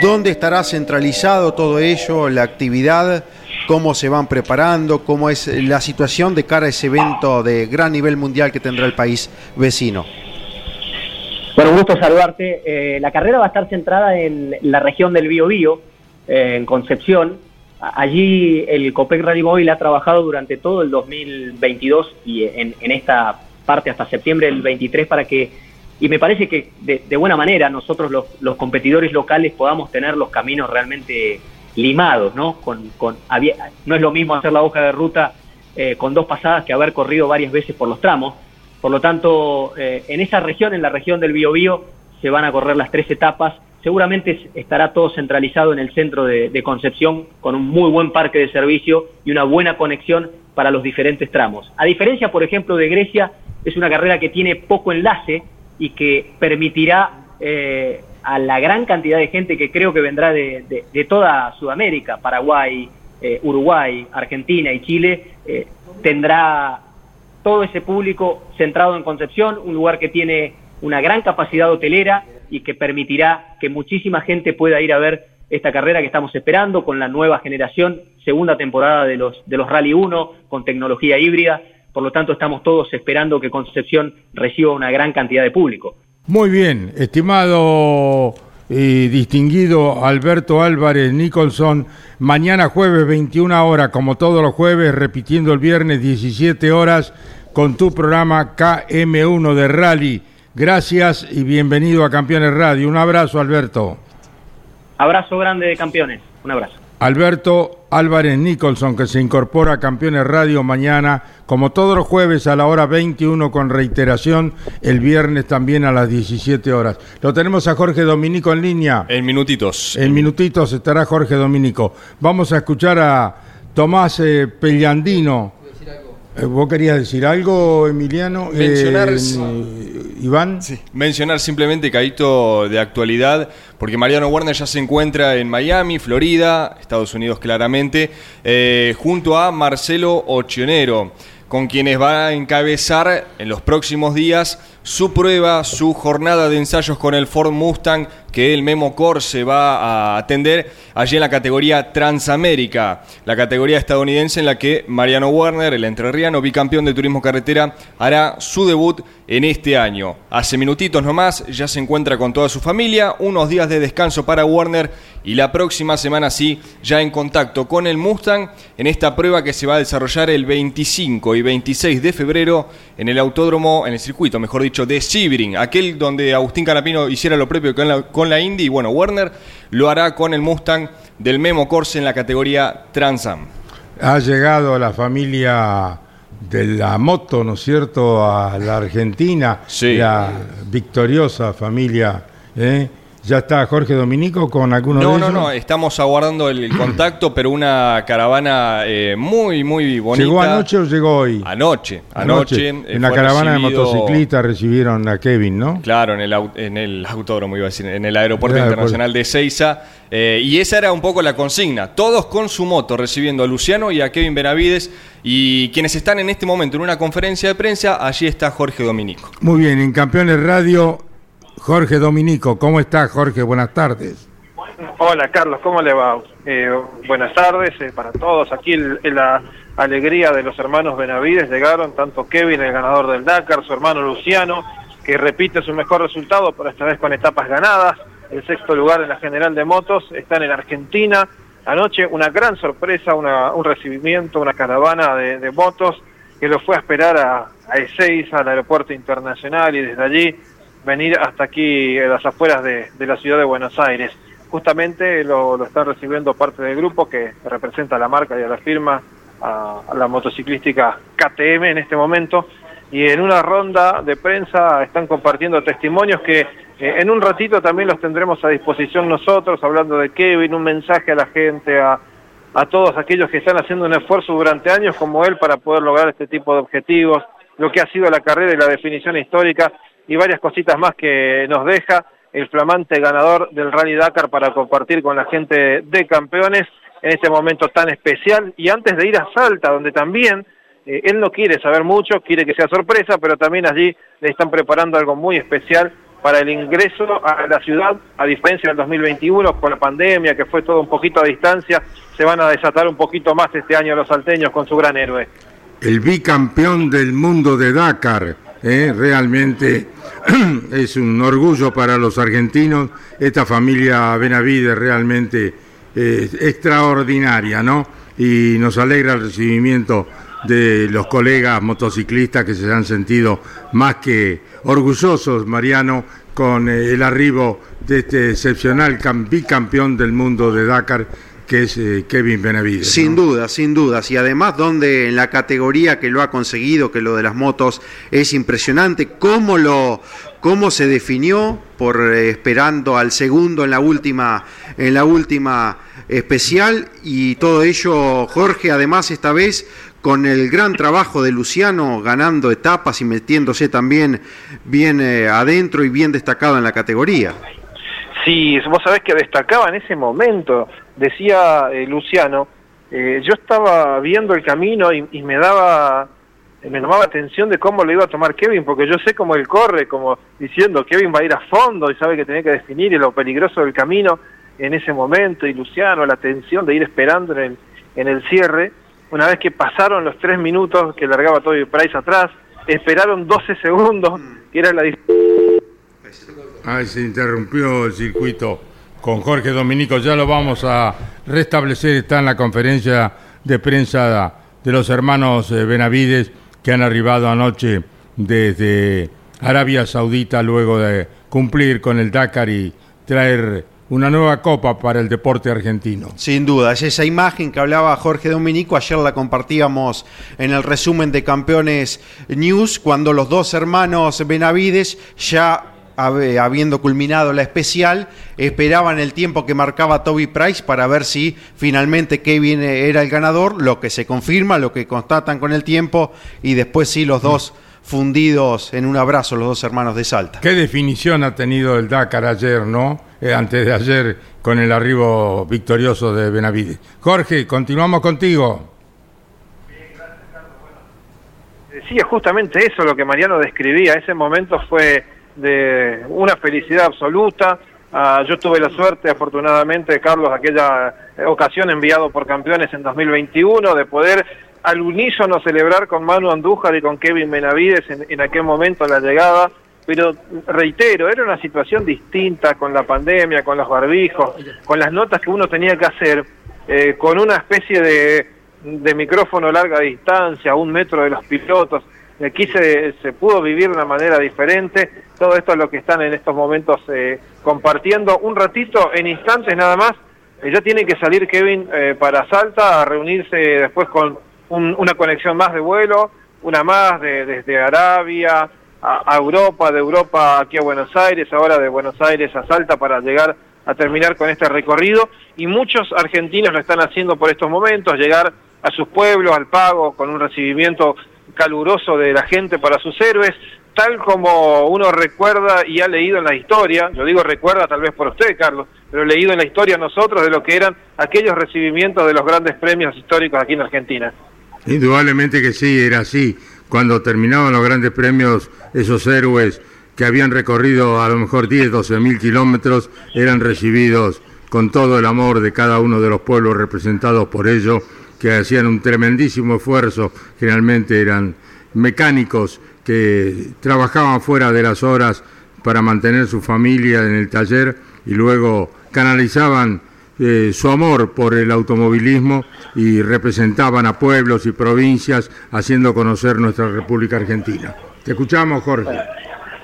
¿Dónde estará centralizado todo ello, la actividad? ¿Cómo se van preparando? ¿Cómo es la situación de cara a ese evento de gran nivel mundial que tendrá el país vecino? Bueno, un gusto saludarte. Eh, la carrera va a estar centrada en la región del Biobío, eh, en Concepción. Allí el Copec Rally Móvil ha trabajado durante todo el 2022 y en, en esta parte hasta septiembre del 23 para que, y me parece que de, buena manera nosotros los, competidores locales podamos tener los caminos realmente limados, ¿no? Con, con, no es lo mismo hacer la hoja de ruta eh, con dos pasadas que haber corrido varias veces por los tramos. Por lo tanto, eh, en esa región, en la región del Biobío, se van a correr las tres etapas. Seguramente es- estará todo centralizado en el centro de, Concepción, con un muy buen parque de servicio y una buena conexión para los diferentes tramos. A diferencia, por ejemplo, de Grecia, es una carrera que tiene poco enlace y que permitirá eh, a la gran cantidad de gente que creo que vendrá de, de- de toda Sudamérica, Paraguay, eh, Uruguay, Argentina y Chile, eh, tendrá todo ese público centrado en Concepción, un lugar que tiene una gran capacidad hotelera y que permitirá que muchísima gente pueda ir a ver esta carrera que estamos esperando con la nueva generación, segunda temporada de los, de los Rally 1, con tecnología híbrida. Por lo tanto, estamos todos esperando que Concepción reciba una gran cantidad de público. Muy bien, estimado y distinguido Alberto Álvarez Nicholson, mañana jueves 21 horas, como todos los jueves, repitiendo el viernes 17 horas, con tu programa KM1 de Rally. Gracias y bienvenido a Campeones Radio. Un abrazo, Alberto. Abrazo grande de campeones. Un abrazo. Alberto Álvarez Nicholson, que se incorpora a Campeones Radio mañana, como todos los jueves a la hora 21 con reiteración, el viernes también a las 17 horas. Lo tenemos a Jorge Dominico en línea. En minutitos. En minutitos estará Jorge Dominico. Vamos a escuchar a Tomás eh, Pellandino. Eh, ¿Vos querías decir algo, Emiliano? Mencionar- Eh, Iván. Mencionar simplemente, Caíto, de actualidad, porque Mariano Werner ya se encuentra en Miami, Florida, Estados Unidos claramente, eh, junto a Marcelo Ochionero, con quienes va a encabezar en los próximos días su prueba, su jornada de ensayos con el Ford Mustang que el Memo Corse va a atender allí en la categoría Transamérica, la categoría estadounidense en la que Mariano Werner, el entrerriano bicampeón de turismo carretera, hará su debut en este año. Hace minutitos nomás ya se encuentra con toda su familia, unos días de descanso para Werner y la próxima semana sí, ya en contacto con el Mustang en esta prueba que se va a desarrollar el 25 y 26 de febrero en el autódromo, en el circuito, mejor dicho, de Sebring, aquel donde Agustín Canapino hiciera lo propio con la, con la Indy y bueno, Werner lo hará con el Mustang del Memo Corse en la categoría Transam. Ha llegado la familia de la moto, ¿no es cierto?, a la Argentina. Sí. La victoriosa familia ¿eh? ¿Ya está Jorge Dominico con alguno No, de no, ellos? no, estamos aguardando el, el contacto, pero una caravana eh, muy, muy bonita. ¿Llegó anoche o llegó hoy? Anoche, anoche. eh, En la caravana recibido- de motociclistas recibieron a Kevin, ¿no? Claro, en el, en el autódromo, iba a decir, en el aeropuerto El aeropuerto. internacional de Ceiza. eh, y esa era un poco la consigna. Todos con su moto recibiendo a Luciano y a Kevin Benavides. Y quienes están en este momento en una conferencia de prensa, allí está Jorge Dominico. Muy bien, en Campeones Radio, Jorge Dominico. ¿Cómo está, Jorge? Buenas tardes. Hola Carlos, ¿cómo le va? Eh, buenas tardes eh, para todos. Aquí el- la alegría de los hermanos Benavides llegaron, tanto Kevin, el ganador del Dakar, su hermano Luciano, que repite su mejor resultado, pero esta vez con etapas ganadas. El sexto lugar en la general de motos, están en Argentina. Anoche una gran sorpresa, una- un recibimiento, una caravana de, de motos que lo fue a esperar a, a Ezeiza, al aeropuerto internacional, y desde allí venir hasta aquí, a las afueras de, de la ciudad de Buenos Aires. Justamente lo, lo están recibiendo parte del grupo que representa a la marca y a la firma, a, a la motociclística KTM en este momento, y en una ronda de prensa están compartiendo testimonios que eh, en un ratito también los tendremos a disposición nosotros, hablando de Kevin, un mensaje a la gente, a, a todos aquellos que están haciendo un esfuerzo durante años como él para poder lograr este tipo de objetivos, lo que ha sido la carrera y la definición histórica y varias cositas más que nos deja el flamante ganador del Rally Dakar para compartir con la gente de campeones en este momento tan especial y antes de ir a Salta, donde también eh, él no quiere saber mucho, quiere que sea sorpresa, pero también allí le están preparando algo muy especial para el ingreso a la ciudad, a diferencia del 2021, con la pandemia, que fue todo un poquito a distancia, se van a desatar un poquito más este año los salteños con su gran héroe. El bicampeón del mundo de Dakar. ¿Eh? Realmente es un orgullo para los argentinos. Esta familia Benavides realmente eh, extraordinaria, ¿no? Y nos alegra el recibimiento de los colegas motociclistas que se han sentido más que orgullosos, Mariano, con eh, el arribo de este excepcional cam- bicampeón del mundo de Dakar, que es eh, Kevin Benavides. Sin ¿no? duda, sin dudas. Y además, donde en la categoría que lo ha conseguido, que lo de las motos es impresionante, cómo lo cómo se definió por eh, esperando al segundo en la última en la última especial y todo ello Jorge además esta vez con el gran trabajo de Luciano ganando etapas y metiéndose también bien eh, adentro y bien destacado en la categoría. Sí, vos sabés que destacaba en ese momento, decía eh, Luciano, eh, yo estaba viendo el camino y, y me daba me llamaba atención de cómo lo iba a tomar Kevin, porque yo sé cómo él corre, como diciendo Kevin va a ir a fondo y sabe que tenía que definir y lo peligroso del camino en ese momento, y Luciano, la tensión de ir esperando en el, en el cierre, una vez que pasaron los tres minutos que largaba Toby Price atrás, esperaron 12 segundos, que era la diferencia. Ay, se interrumpió el circuito con Jorge Dominico. Ya lo vamos a restablecer. Está en la conferencia de prensa de los hermanos eh, Benavides que han arribado anoche desde Arabia Saudita luego de cumplir con el Dakar y traer una nueva copa para el deporte argentino. Sin duda, es esa imagen que hablaba Jorge Dominico, ayer la compartíamos en el resumen de Campeones News, cuando los dos hermanos Benavides, ya habiendo culminado la especial, esperaban el tiempo que marcaba Toby Price para ver si finalmente Kevin era el ganador, lo que se confirma, lo que constatan con el tiempo, y después sí los dos fundidos en un abrazo, los dos hermanos de Salta. ¿Qué definición ha tenido el Dakar ayer, no? Eh, antes de ayer, con el arribo victorioso de Benavides. Jorge, continuamos contigo. Decía justamente eso lo que Mariano describía. Ese momento fue de una felicidad absoluta. Ah, yo tuve la suerte, afortunadamente, Carlos, aquella eh, ocasión enviado por campeones en 2021, de poder al unísono celebrar con Manu Andújar y con Kevin Benavides en, aquel momento la llegada. Pero reitero, era una situación distinta con la pandemia, con los barbijos, con las notas que uno tenía que hacer, eh, con una especie de, micrófono a larga distancia, un metro de los pilotos. Aquí se, se pudo vivir de una manera diferente. Todo esto es lo que están en estos momentos eh, compartiendo. Un ratito, en instantes nada más, eh, ya tiene que salir Kevin eh, para Salta a reunirse después con un- una conexión más de vuelo, una más de- desde Arabia, a, a Europa, de Europa aquí a Buenos Aires, ahora de Buenos Aires a Salta para llegar a terminar con este recorrido y muchos argentinos lo están haciendo por estos momentos, llegar a sus pueblos, al pago, con un recibimiento caluroso de la gente para sus héroes, tal como uno recuerda y ha leído en la historia, yo digo recuerda tal vez por usted, Carlos, pero leído en la historia nosotros de lo que eran aquellos recibimientos de los grandes premios históricos aquí en Argentina. Indudablemente que sí, era así. Cuando terminaban los grandes premios, esos héroes que habían recorrido a lo mejor 10, 12 mil kilómetros, eran recibidos con todo el amor de cada uno de los pueblos representados por ellos, que hacían un tremendísimo esfuerzo, generalmente eran mecánicos que trabajaban fuera de las horas para mantener su familia en el taller y luego canalizaban eh, su amor por el automovilismo y representaban a pueblos y provincias haciendo conocer nuestra República Argentina. Te escuchamos, Jorge.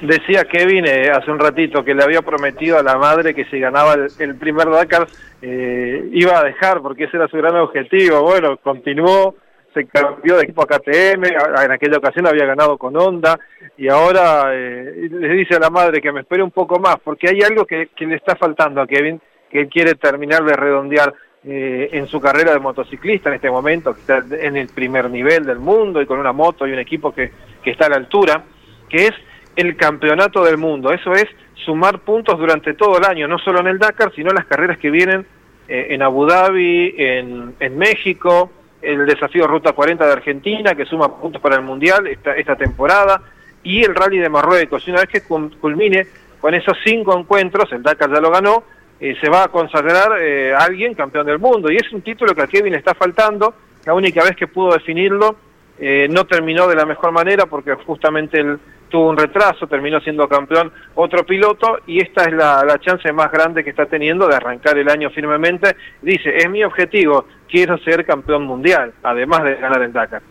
Decía Kevin eh, hace un ratito que le había prometido a la madre que si ganaba el, primer Dakar eh, iba a dejar porque ese era su gran objetivo. Bueno, continuó, se cambió de equipo a KTM, en aquella ocasión había ganado con Honda y ahora eh, le dice a la madre que me espere un poco más porque hay algo que, le está faltando a Kevin, que él quiere terminar de redondear eh, en su carrera de motociclista en este momento, que está en el primer nivel del mundo y con una moto y un equipo que, que está a la altura, que es el campeonato del mundo. Eso es sumar puntos durante todo el año, no solo en el Dakar, sino en las carreras que vienen eh, en Abu Dhabi, en, en México, el desafío Ruta 40 de Argentina, que suma puntos para el Mundial esta, esta temporada, y el Rally de Marruecos. Y una vez que culmine con esos cinco encuentros, el Dakar ya lo ganó, eh, se va a consagrar eh, a alguien campeón del mundo. Y es un título que a Kevin le está faltando, la única vez que pudo definirlo eh, no terminó de la mejor manera porque justamente él tuvo un retraso, terminó siendo campeón otro piloto y esta es la, la chance más grande que está teniendo de arrancar el año firmemente. Dice, es mi objetivo, quiero ser campeón mundial, además de ganar el Dakar.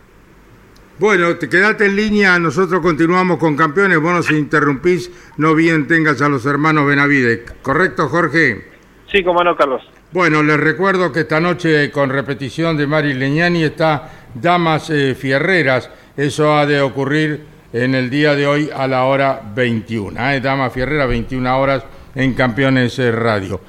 Bueno, te quedate en línea, nosotros continuamos con campeones, vos nos interrumpís, no bien tengas a los hermanos Benavide. ¿Correcto, Jorge? Sí, como no, Carlos. Bueno, les recuerdo que esta noche con repetición de Mari Leñani está Damas eh, Fierreras. Eso ha de ocurrir en el día de hoy a la hora 21. ¿eh? Damas Fierreras, 21 horas en Campeones eh, Radio.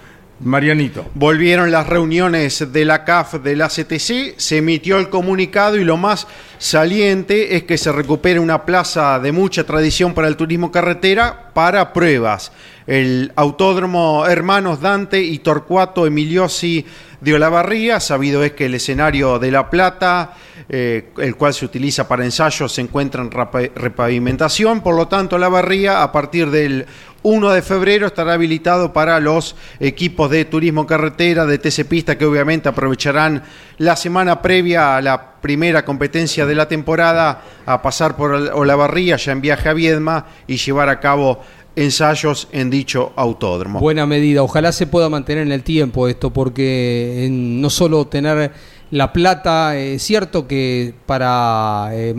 Marianito. Volvieron las reuniones de la CAF de la CTC, se emitió el comunicado y lo más saliente es que se recupere una plaza de mucha tradición para el turismo carretera para pruebas. El Autódromo Hermanos Dante y Torcuato Emiliosi de Olavarría, sabido es que el escenario de La Plata, eh, el cual se utiliza para ensayos, se encuentra en repavimentación, por lo tanto Olavarría a partir del 1 de febrero estará habilitado para los equipos de turismo carretera, de TC Pista, que obviamente aprovecharán la semana previa a la primera competencia de la temporada a pasar por Olavarría, ya en viaje a Viedma, y llevar a cabo ensayos en dicho autódromo. Buena medida. Ojalá se pueda mantener en el tiempo esto, porque no solo tener la plata, eh, es cierto que para eh,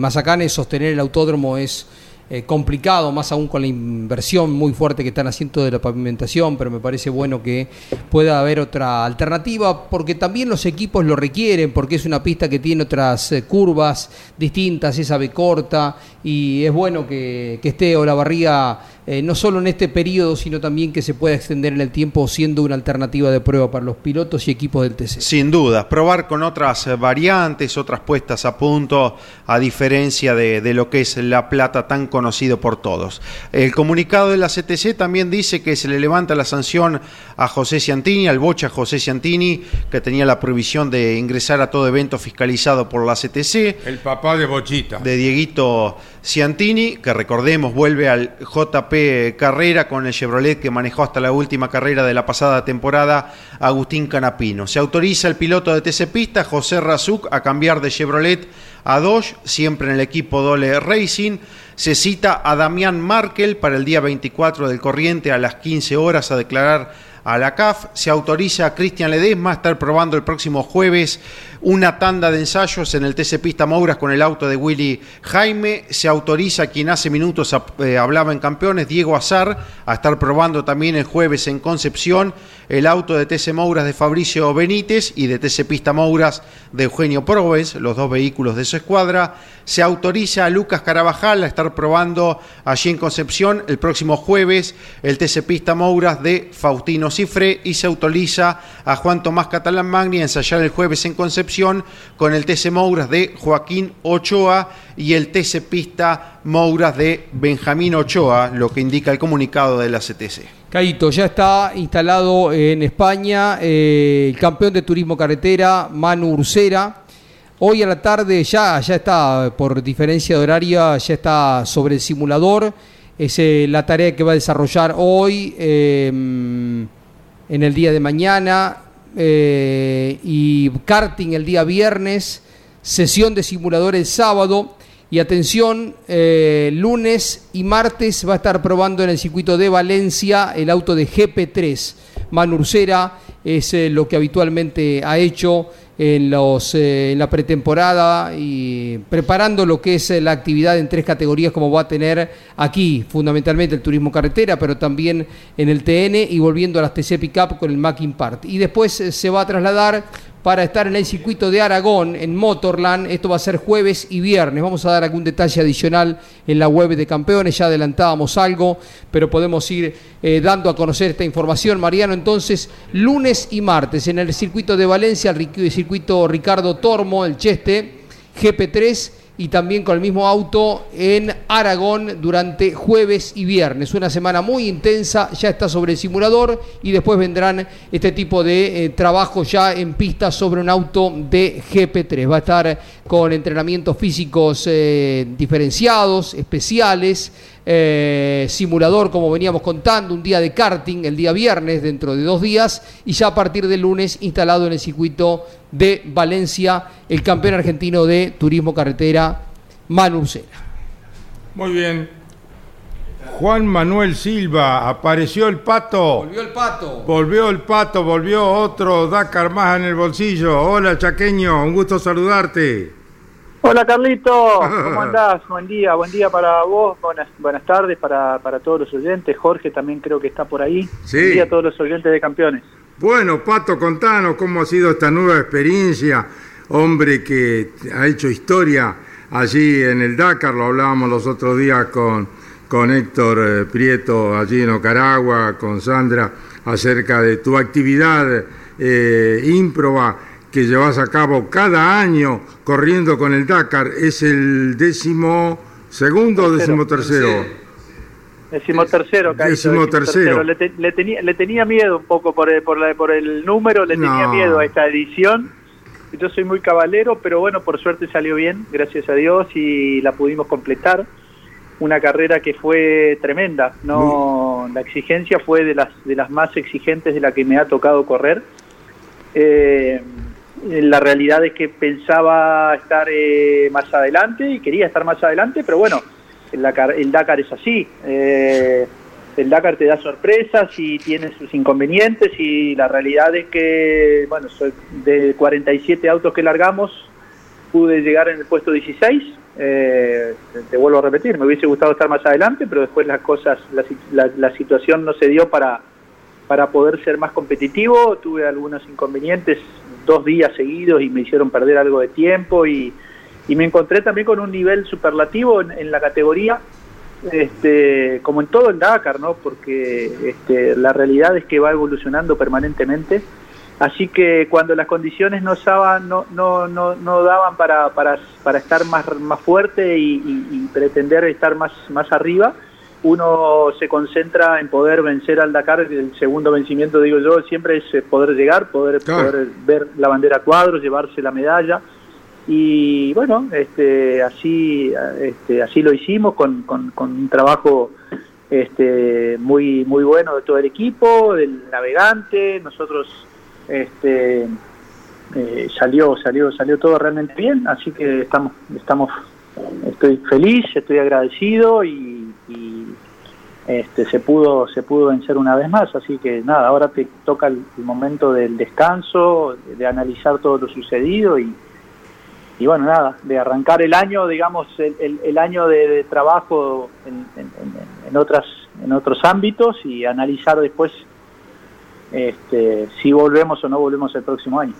sostener el autódromo es eh, complicado, más aún con la inversión muy fuerte que están haciendo de la pavimentación, pero me parece bueno que pueda haber otra alternativa, porque también los equipos lo requieren, porque es una pista que tiene otras eh, curvas distintas, es ave corta, y es bueno que, que esté Olavarría eh, no solo en este periodo, sino también que se pueda extender en el tiempo siendo una alternativa de prueba para los pilotos y equipos del TC. Sin duda, probar con otras eh, variantes, otras puestas a punto, a diferencia de, de lo que es La Plata tan conocido por todos. El comunicado de la CTC también dice que se le levanta la sanción a José Ciantini, al bocha José Ciantini, que tenía la prohibición de ingresar a todo evento fiscalizado por la CTC. El papá de Bochita. De Dieguito Ciantini, que recordemos vuelve al JP Carrera con el Chevrolet que manejó hasta la última carrera de la pasada temporada, Agustín Canapino. Se autoriza el piloto de TC Pista, José Razuk, a cambiar de Chevrolet a Dodge, siempre en el equipo Dole Racing. Se cita a Damián Markel para el día 24 del corriente a las 15 horas a declarar a la CAF. Se autoriza a Cristian Ledesma a estar probando el próximo jueves una tanda de ensayos en el TC Pista Mouras con el auto de Willy Jaime. Se autoriza a quien hace minutos eh, hablaba en campeones, Diego Azar, a estar probando también el jueves en Concepción el auto de TC Mouras de Fabricio Benítez y de TC Pista Mouras de Eugenio Probes, los dos vehículos de su escuadra. Se autoriza a Lucas Carabajal a estar probando allí en Concepción el próximo jueves el TC Pista Mouras de Faustino Cifre y se autoriza a Juan Tomás Catalán Magni a ensayar el jueves en Concepción con el TC Mouras de Joaquín Ochoa y el TC Pista Mouras de Benjamín Ochoa, lo que indica el comunicado de la CTC. Caito, ya está instalado en España eh, el campeón de turismo carretera, Manu Ursera. Hoy a la tarde ya, ya está, por diferencia de horaria, ya está sobre el simulador. Es eh, la tarea que va a desarrollar hoy, em, en el día de mañana, eh, y karting el día viernes, sesión de simulador el sábado. Y atención, eh, lunes y martes va a estar probando en el circuito de Valencia el auto de GP3. Manurcera es eh, lo que habitualmente ha hecho en, los, eh, en la pretemporada y preparando lo que es la actividad en tres categorías como va a tener aquí, fundamentalmente el turismo carretera, pero también en el TN y volviendo a las TC Pickup con el Macking Part. Y después se va a trasladar para estar en el circuito de Aragón, en Motorland. Esto va a ser jueves y viernes. Vamos a dar algún detalle adicional en la web de campeones. Ya adelantábamos algo, pero podemos ir eh, dando a conocer esta información. Mariano, entonces, lunes y martes en el circuito de Valencia, el circuito Ricardo Tormo, el Cheste, GP3 y también con el mismo auto en Aragón durante jueves y viernes. Una semana muy intensa, ya está sobre el simulador y después vendrán este tipo de eh, trabajo ya en pista sobre un auto de GP3. Va a estar con entrenamientos físicos eh, diferenciados, especiales. Eh, simulador, como veníamos contando, un día de karting el día viernes, dentro de dos días, y ya a partir del lunes instalado en el circuito de Valencia, el campeón argentino de turismo carretera, Manu Muy bien. Juan Manuel Silva, apareció el pato. Volvió el pato. Volvió el pato, volvió otro Dakar más en el bolsillo. Hola, Chaqueño, un gusto saludarte. Hola Carlito, ¿cómo andás? Buen día, buen día para vos, buenas, buenas tardes para, para todos los oyentes. Jorge también creo que está por ahí. Sí. Buen día a todos los oyentes de campeones. Bueno, Pato, contanos cómo ha sido esta nueva experiencia. Hombre que ha hecho historia allí en el Dakar, lo hablábamos los otros días con, con Héctor eh, Prieto allí en Ocaragua, con Sandra, acerca de tu actividad eh, ímproba que llevas a cabo cada año corriendo con el Dakar. Es el décimo segundo o décimo tercero. Décimo tercero, Décimo tercero. Le, te- le tenía, le tenía miedo un poco por el, por, la- por el número, le tenía miedo a esta edición. Yo soy muy cabalero, pero bueno, por suerte salió bien, gracias a Dios, y la pudimos completar. Una carrera que fue tremenda, no la exigencia fue de las de las más exigentes de la que me ha tocado correr. Eh, la realidad es que pensaba estar eh, más adelante y quería estar más adelante, pero bueno, el Dakar, el Dakar es así. eh, el Dakar te da sorpresas y tiene sus inconvenientes y la realidad es que, bueno, soy de 47 autos que largamos, pude llegar en el puesto 16. eh, te vuelvo a repetir, me hubiese gustado estar más adelante, pero después las cosas, la, la- la situación no se dio para, para poder ser más competitivo. Tuve algunos inconvenientes dos días seguidos y me hicieron perder algo de tiempo y, y me encontré también con un nivel superlativo en, en la categoría, este, como en todo el Dakar, ¿no? Porque este, la realidad es que va evolucionando permanentemente. Así que cuando las condiciones no, daban, no, no, no, no daban para, para, para estar más, más fuerte y, y- y pretender estar más, más arriba, uno se concentra en poder vencer al Dakar. El segundo vencimiento, digo yo, siempre es poder llegar, poder, Claro. poder ver la bandera a cuadros, llevarse la medalla. Y bueno, este, así, este, así lo hicimos con, con, con un trabajo este, muy, muy bueno de todo el equipo, del navegante. Nosotros este, eh, salió, salió, salió todo realmente bien, así que estamos, estamos, estoy feliz, estoy agradecido y, y, este, se pudo se pudo vencer una vez más, así que nada, ahora te toca el, el momento del descanso, de analizar todo lo sucedido y, y bueno, nada, de arrancar el año, digamos, el, el- año de, trabajo en- en otras, en otros ámbitos y analizar después este, si volvemos o no volvemos el próximo año.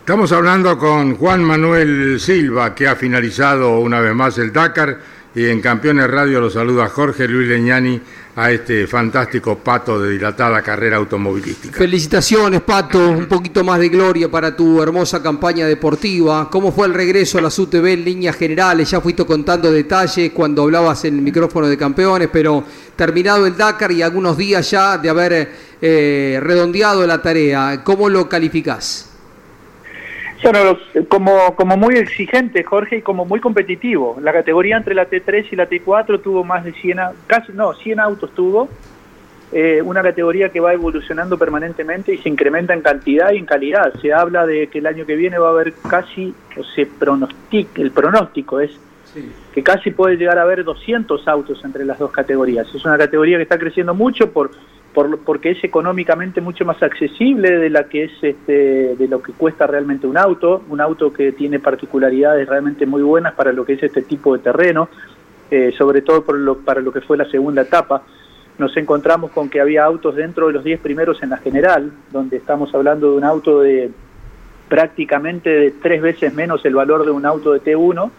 Estamos hablando con Juan Manuel Silva, que ha finalizado una vez más el Dakar, y en Campeones Radio lo saluda Jorge Luis Leñani a este fantástico pato de dilatada carrera automovilística. Felicitaciones, Pato. Un poquito más de gloria para tu hermosa campaña deportiva. ¿Cómo fue el regreso a las UTV en líneas generales? Ya fuiste contando detalles cuando hablabas en el micrófono de campeones, pero terminado el Dakar y algunos días ya de haber eh, redondeado la tarea, ¿cómo lo calificás? Como, como muy exigente, Jorge, y como muy competitivo. La categoría entre la T3 y la T4 tuvo más de 100, a- casi, no, 100 autos tuvo. Eh, una categoría que va evolucionando permanentemente y se incrementa en cantidad y en calidad. Se habla de que el año que viene va a haber casi, o se pronostica, el pronóstico es que casi puede llegar a haber 200 autos entre las dos categorías. Es una categoría que está creciendo mucho por, por porque es económicamente mucho más accesible de la que es este, de lo que cuesta realmente un auto, un auto que tiene particularidades realmente muy buenas para lo que es este tipo de terreno, eh, sobre todo por lo, para lo que fue la segunda etapa. Nos encontramos con que había autos dentro de los 10 primeros en la general, donde estamos hablando de un auto de prácticamente de tres veces menos el valor de un auto de T1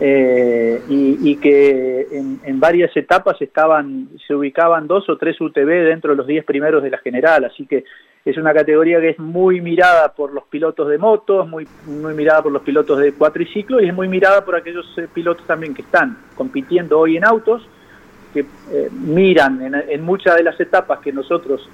eh, y, que en, en varias etapas estaban se ubicaban dos o tres UTV dentro de los 10 primeros de la general, así que es una categoría que es muy mirada por los pilotos de motos, muy, muy mirada por los pilotos de cuatriciclo y es muy mirada por aquellos eh, pilotos también que están compitiendo hoy en autos, que eh, miran en muchas de las etapas que nosotros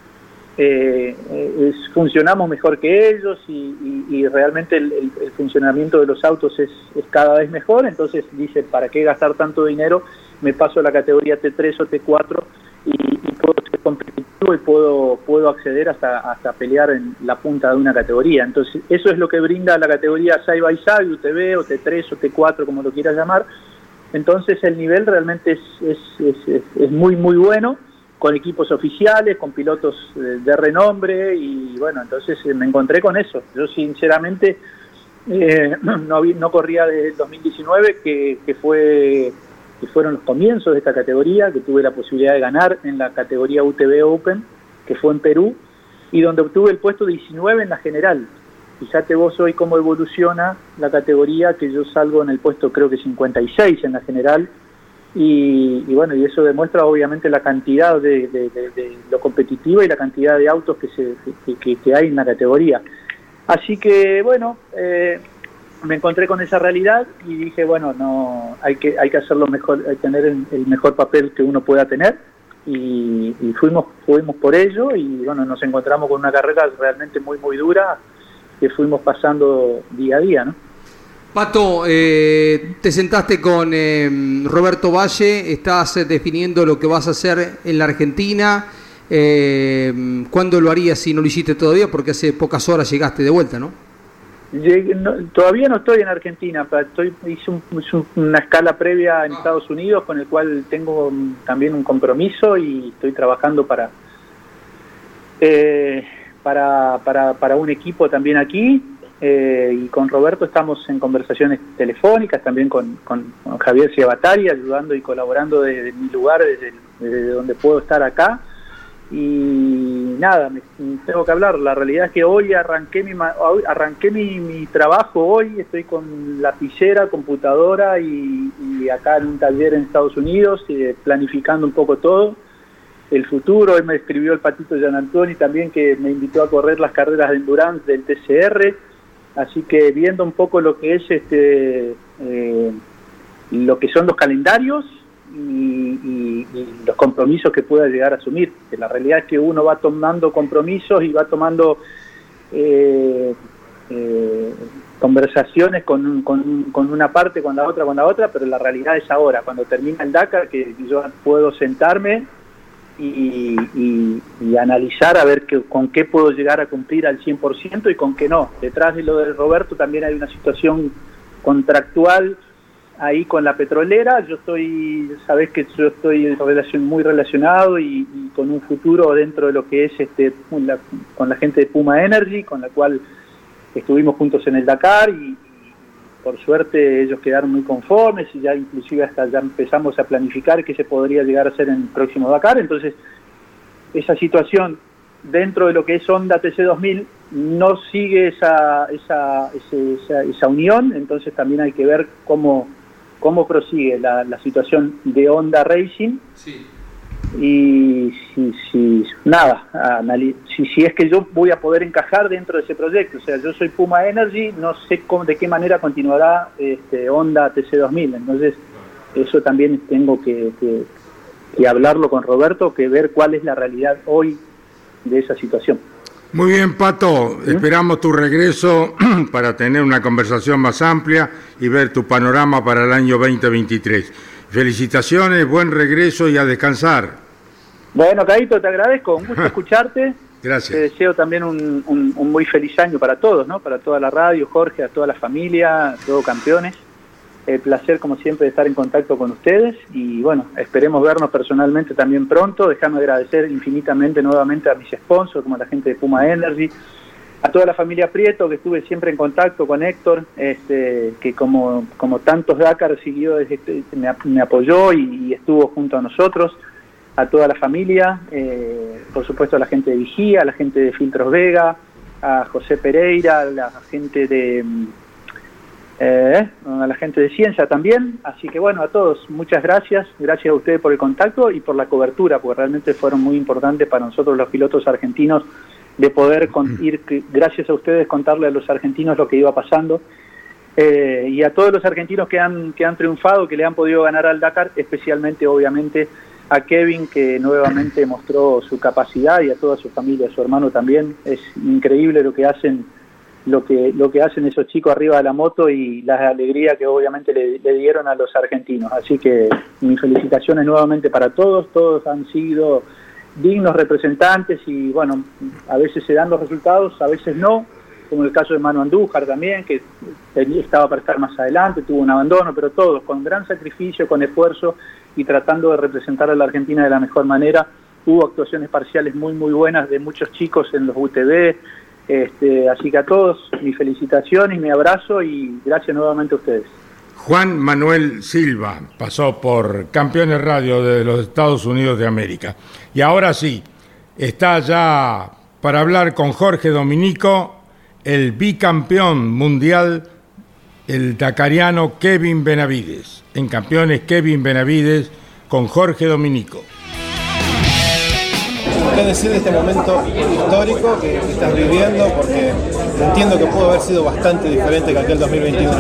eh, es- funcionamos mejor que ellos y, y- realmente el, funcionamiento de los autos es, es cada vez mejor, entonces dice, ¿para qué gastar tanto dinero? Me paso a la categoría T3 o T4 y, y puedo ser competitivo y puedo, puedo acceder hasta, hasta pelear en la punta de una categoría. Entonces eso es lo que brinda la categoría Side by Side, UTV o T3 o T4, como lo quieras llamar. Entonces el nivel realmente es- es- es muy, muy bueno, con equipos oficiales, con pilotos eh, de renombre y bueno, entonces eh, me encontré con eso. Yo sinceramente eh, no, no corría desde el 2019, que, que, fue, que fueron los comienzos de esta categoría, que tuve la posibilidad de ganar en la categoría UTV Open, que fue en Perú, y donde obtuve el puesto 19 en la general. Fíjate vos hoy cómo evoluciona la categoría, que yo salgo en el puesto creo que 56 en la general, y, y bueno, y eso demuestra obviamente la cantidad de, de- lo competitiva y la cantidad de autos que, se, que hay en la categoría. Así que bueno, eh, me encontré con esa realidad y dije, bueno, no hay que hay que hacerlo mejor, hay que tener el, el mejor papel que uno pueda tener y, y fuimos fuimos por ello y bueno, nos encontramos con una carrera realmente muy muy dura que fuimos pasando día a día, ¿no? Pato, eh, te sentaste con eh, Roberto Valle, estás eh, definiendo lo que vas a hacer en la Argentina. Eh, ¿Cuándo lo harías si no lo hiciste todavía? Porque hace pocas horas llegaste de vuelta, ¿no? Llegué- no- todavía no estoy en Argentina, estoy, hice, un- hice una escala previa en Estados Unidos con el cual tengo mm, también un compromiso y estoy trabajando para, eh, para, para, para un equipo también aquí. Eh, y con Roberto estamos en conversaciones telefónicas, también con, con- Javier Ciabatari, ayudando y colaborando desde mi lugar, desde, donde puedo estar acá y nada, me, tengo que hablar. La realidad es que hoy arranqué mi hoy arranqué mi, mi trabajo hoy, estoy con lapicera, computadora y, y acá en un taller en Estados Unidos, eh, planificando un poco todo. El futuro, hoy me escribió el patito Gian Antoni también que me invitó a correr las carreras de endurance del TCR, así que viendo un poco lo que es este eh, lo que son los calendarios y, y- los compromisos que pueda llegar a asumir. Que la realidad es que uno va tomando compromisos y va tomando eh, eh, conversaciones con, con, con una parte, con la otra, con la otra, pero la realidad es ahora, cuando termina el Dakar, que yo puedo sentarme y, y- y analizar a ver que, con qué puedo llegar a cumplir al 100% y con qué no. Detrás de lo de Roberto también hay una situación contractual ahí con la petrolera. Yo estoy, sabes que yo estoy relacion, muy relacionado y, con un futuro dentro de lo que es este con la gente de Puma Energy, con la cual estuvimos juntos en el Dakar y, por suerte ellos quedaron muy conformes y ya inclusive hasta ya empezamos a planificar qué se podría llegar a hacer en el próximo Dakar. Entonces, esa situación dentro de lo que es Honda TC2000 no sigue esa, esa, esa, esa, unión, entonces también hay que ver cómo, cómo prosigue la, la situación de Honda Racing. Sí. Y si, si nada, si, si es que yo voy a poder encajar dentro de ese proyecto, o sea, yo soy Puma Energy, no sé cómo, de qué manera continuará este, Honda TC2000, entonces eso también tengo que, que, que hablarlo con Roberto, que ver cuál es la realidad hoy de esa situación. Muy bien, Pato. ¿Sí? Esperamos tu regreso para tener una conversación más amplia y ver tu panorama para el año 2023. Felicitaciones, buen regreso y a descansar. Bueno, Caito, te agradezco. Un gusto escucharte. Gracias. Te deseo también un, un, un, muy feliz año para todos, ¿no? Para toda la radio, Jorge, a toda la familia, a todos campeones. El placer, como siempre, de estar en contacto con ustedes y bueno, esperemos vernos personalmente también pronto. Déjame agradecer infinitamente nuevamente a mis sponsors, como a la gente de Puma Energy, a toda la familia Prieto, que estuve siempre en contacto con Héctor, este, que como, como tantos Dakar siguió, desde, me, apoyó y, y, estuvo junto a nosotros, a toda la familia, eh, por supuesto a la gente de Vigía, a la gente de Filtros Vega, a José Pereira, a la gente de eh, a la gente de ciencia también. Así que bueno, a todos, muchas gracias. Gracias a ustedes por el contacto y por la cobertura, porque realmente fueron muy importantes para nosotros los pilotos argentinos de poder con, ir, gracias a ustedes, contarle a los argentinos lo que iba pasando. Eh, y a todos los argentinos que han, que han triunfado, que le han podido ganar al Dakar, especialmente, obviamente, a Kevin, que nuevamente mostró su capacidad, y a toda su familia, a su hermano también. Es increíble lo que hacen lo que lo que hacen esos chicos arriba de la moto y la alegría que obviamente le, le, dieron a los argentinos. Así que mis felicitaciones nuevamente para todos, todos han sido dignos representantes y bueno, a veces se dan los resultados, a veces no, como el caso de Manu Andújar también, que estaba para estar más adelante, tuvo un abandono, pero todos con gran sacrificio, con esfuerzo y tratando de representar a la Argentina de la mejor manera. Hubo actuaciones parciales muy muy buenas de muchos chicos en los UTV, este, así que a todos mi felicitación y mi abrazo y gracias nuevamente a ustedes. Juan Manuel Silva pasó por Campeones Radio de los Estados Unidos de América. Y ahora sí, está ya para hablar con Jorge Dominico, el bicampeón mundial, el dakariano Kevin Benavides. En Campeones Kevin Benavides con Jorge Dominico. ¿Qué decir de este momento histórico que, que, estás viviendo? Porque entiendo que pudo haber sido bastante diferente que aquel 2021.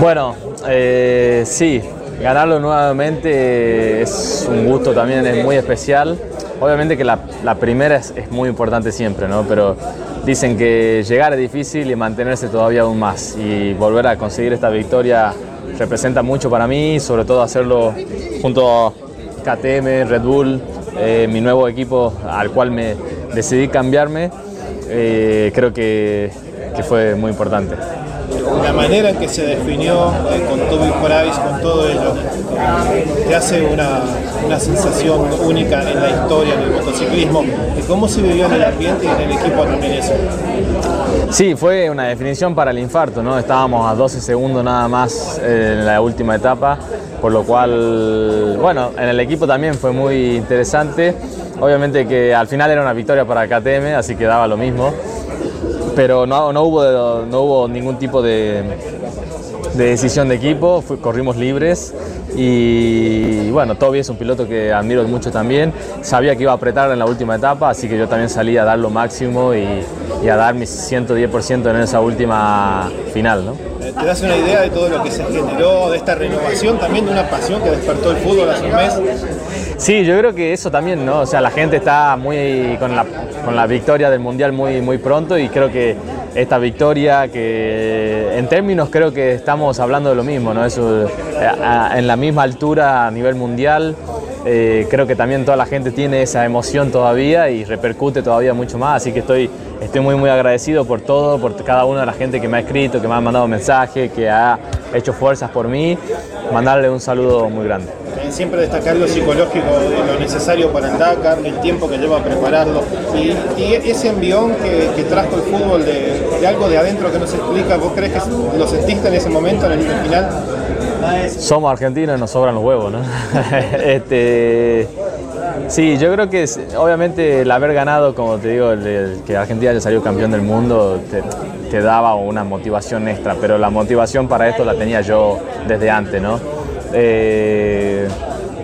Bueno, eh, sí, ganarlo nuevamente es un gusto también, es muy especial. Obviamente que la, la primera es, muy importante siempre, ¿no? Pero dicen que llegar es difícil y mantenerse todavía aún más. Y volver a conseguir esta victoria representa mucho para mí, sobre todo hacerlo junto a KTM, Red Bull, eh, mi nuevo equipo al cual me decidí cambiarme, eh, creo que, que, fue muy importante. La manera en que se definió eh, con Toby Price, con todo ello, te hace una, una, sensación única en la historia del motociclismo. ¿Cómo se vivió en el ambiente y en el equipo también eso? Sí, fue una definición para el infarto, ¿no? Estábamos a 12 segundos nada más en la última etapa, por lo cual, bueno, en el equipo también fue muy interesante. Obviamente que al final era una victoria para KTM, así que daba lo mismo, pero no, no, hubo, no hubo ningún tipo de, de decisión de equipo, corrimos libres y bueno, Toby es un piloto que admiro mucho también, sabía que iba a apretar en la última etapa, así que yo también salí a dar lo máximo y, a dar mi 110% en esa última final. ¿no? ¿Te das una idea de todo lo que se generó, de esta renovación, también de una pasión que despertó el fútbol hace un mes? Sí, yo creo que eso también, ¿no? O sea, la gente está muy con la, con la victoria del Mundial muy, muy pronto y creo que esta victoria que en términos creo que estamos hablando de lo mismo, ¿no? Eso, en la misma altura a nivel mundial. Eh, creo que también toda la gente tiene esa emoción todavía y repercute todavía mucho más, así que estoy, estoy muy muy agradecido por todo, por cada una de la gente que me ha escrito, que me ha mandado mensajes, que ha hecho fuerzas por mí, mandarle un saludo muy grande. Eh, Siempre destacar lo psicológico, lo necesario para el Dakar, el tiempo que lleva a prepararlo y, ese envión que, que trajo el fútbol de, algo de adentro que no se explica. ¿Vos crees que lo sentiste en ese momento, en el final? Somos argentinos y nos sobran los huevos, ¿no? este, sí, yo creo que obviamente el haber ganado, como te digo, el, que Argentina haya salido campeón del mundo, te daba una motivación extra, pero la motivación para esto la tenía yo desde antes, ¿no? Eh,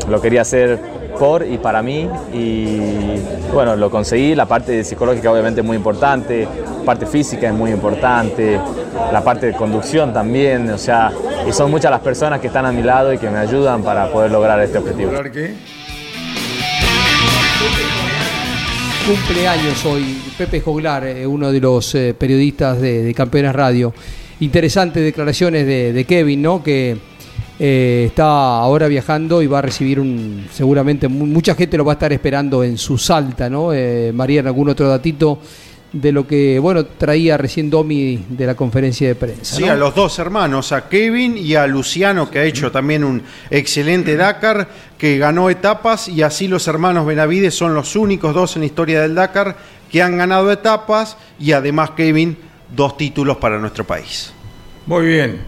lo quería hacer por y para mí y bueno, lo conseguí, la parte psicológica obviamente es muy importante, la parte física es muy importante, la parte de conducción también, o sea, y son muchas las personas que están a mi lado y que me ayudan para poder lograr este objetivo. Cumpleaños hoy, Pepe Joglar, eh, uno de los eh, periodistas de, de Campeones Radio. Interesantes declaraciones de, de Kevin, ¿no? Que eh, está ahora viajando y va a recibir un. Seguramente mu- mucha gente lo va a estar esperando en su salta, ¿no? Eh, María, algún otro datito de lo que, bueno, traía recién Domi de la conferencia de prensa. Sí, ¿no? a los dos hermanos, a Kevin y a Luciano, que ha hecho también un excelente Dakar, que ganó etapas, y así los hermanos Benavides son los únicos dos en la historia del Dakar que han ganado etapas, y además Kevin, dos títulos para nuestro país. Muy bien.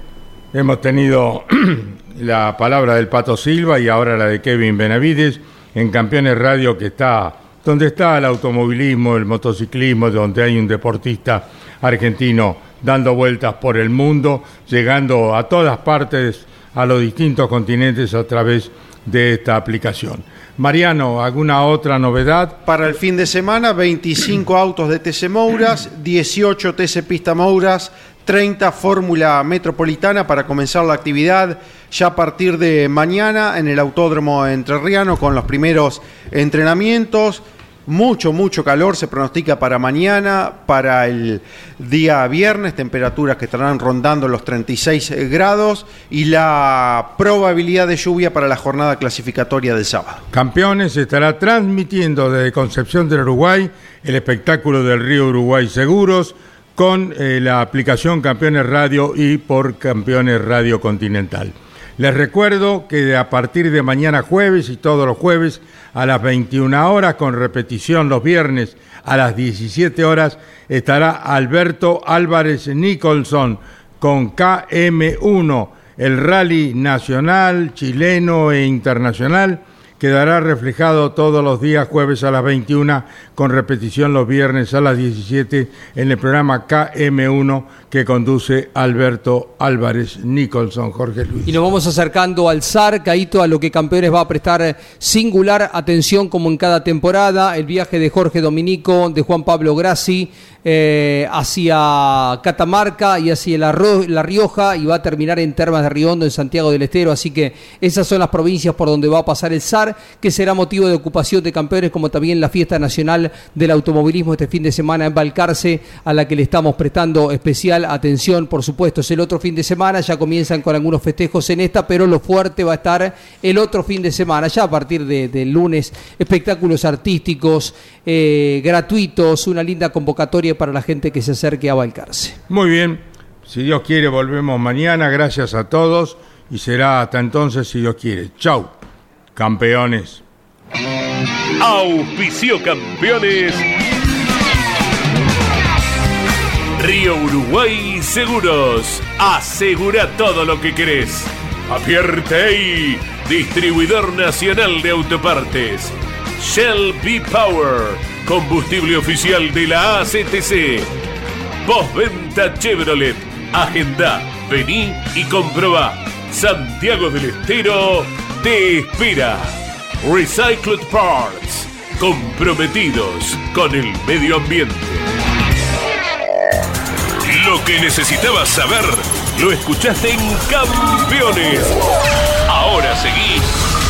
Hemos tenido la palabra del Pato Silva y ahora la de Kevin Benavides en Campeones Radio que está donde está el automovilismo, el motociclismo, donde hay un deportista argentino dando vueltas por el mundo, llegando a todas partes, a los distintos continentes a través de esta aplicación. Mariano, ¿alguna otra novedad? Para el fin de semana, 25 autos de TC Mouras, 18 TC Pista Mouras, 30 Fórmula Metropolitana para comenzar la actividad ya a partir de mañana en el Autódromo Entrerriano con los primeros entrenamientos. Mucho, mucho calor se pronostica para mañana, para el día viernes, temperaturas que estarán rondando los 36 grados y la probabilidad de lluvia para la jornada clasificatoria del sábado. Campeones estará transmitiendo desde Concepción del Uruguay el espectáculo del Río Uruguay Seguros con eh, la aplicación Campeones Radio y por Campeones Radio Continental. Les recuerdo que a partir de mañana jueves y todos los jueves a las 21 horas, con repetición los viernes a las 17 horas, estará Alberto Álvarez Nicholson con KM1, el rally nacional, chileno e internacional quedará reflejado todos los días jueves a las 21 con repetición los viernes a las 17 en el programa KM1 que conduce Alberto Álvarez Nicholson, Jorge Luis. Y nos vamos acercando al SAR, Caíto, a lo que Campeones va a prestar singular atención como en cada temporada. El viaje de Jorge Dominico, de Juan Pablo Grassi, eh, hacia Catamarca y hacia la, la Rioja y va a terminar en Termas de Riondo, en Santiago del Estero. Así que esas son las provincias por donde va a pasar el SAR, que será motivo de ocupación de campeones, como también la fiesta nacional del automovilismo este fin de semana en Balcarce, a la que le estamos prestando especial atención. Por supuesto, es el otro fin de semana, ya comienzan con algunos festejos en esta, pero lo fuerte va a estar el otro fin de semana, ya a partir de- del lunes, espectáculos artísticos eh, gratuitos, una linda convocatoria para la gente que se acerque a Balcarce. Muy bien, si Dios quiere volvemos mañana, gracias a todos y será hasta entonces si Dios quiere. Chau, campeones. Auspicio campeones. Río Uruguay Seguros. Asegura todo lo que querés. Apierte ahí. Distribuidor Nacional de Autopartes. Shell B Power. Combustible oficial de la ACTC. Postventa Chevrolet. Agenda. Vení y comprobá. Santiago del Estero te espera. Recycled Parts. Comprometidos con el medio ambiente. Lo que necesitabas saber lo escuchaste en Campeones. Ahora seguí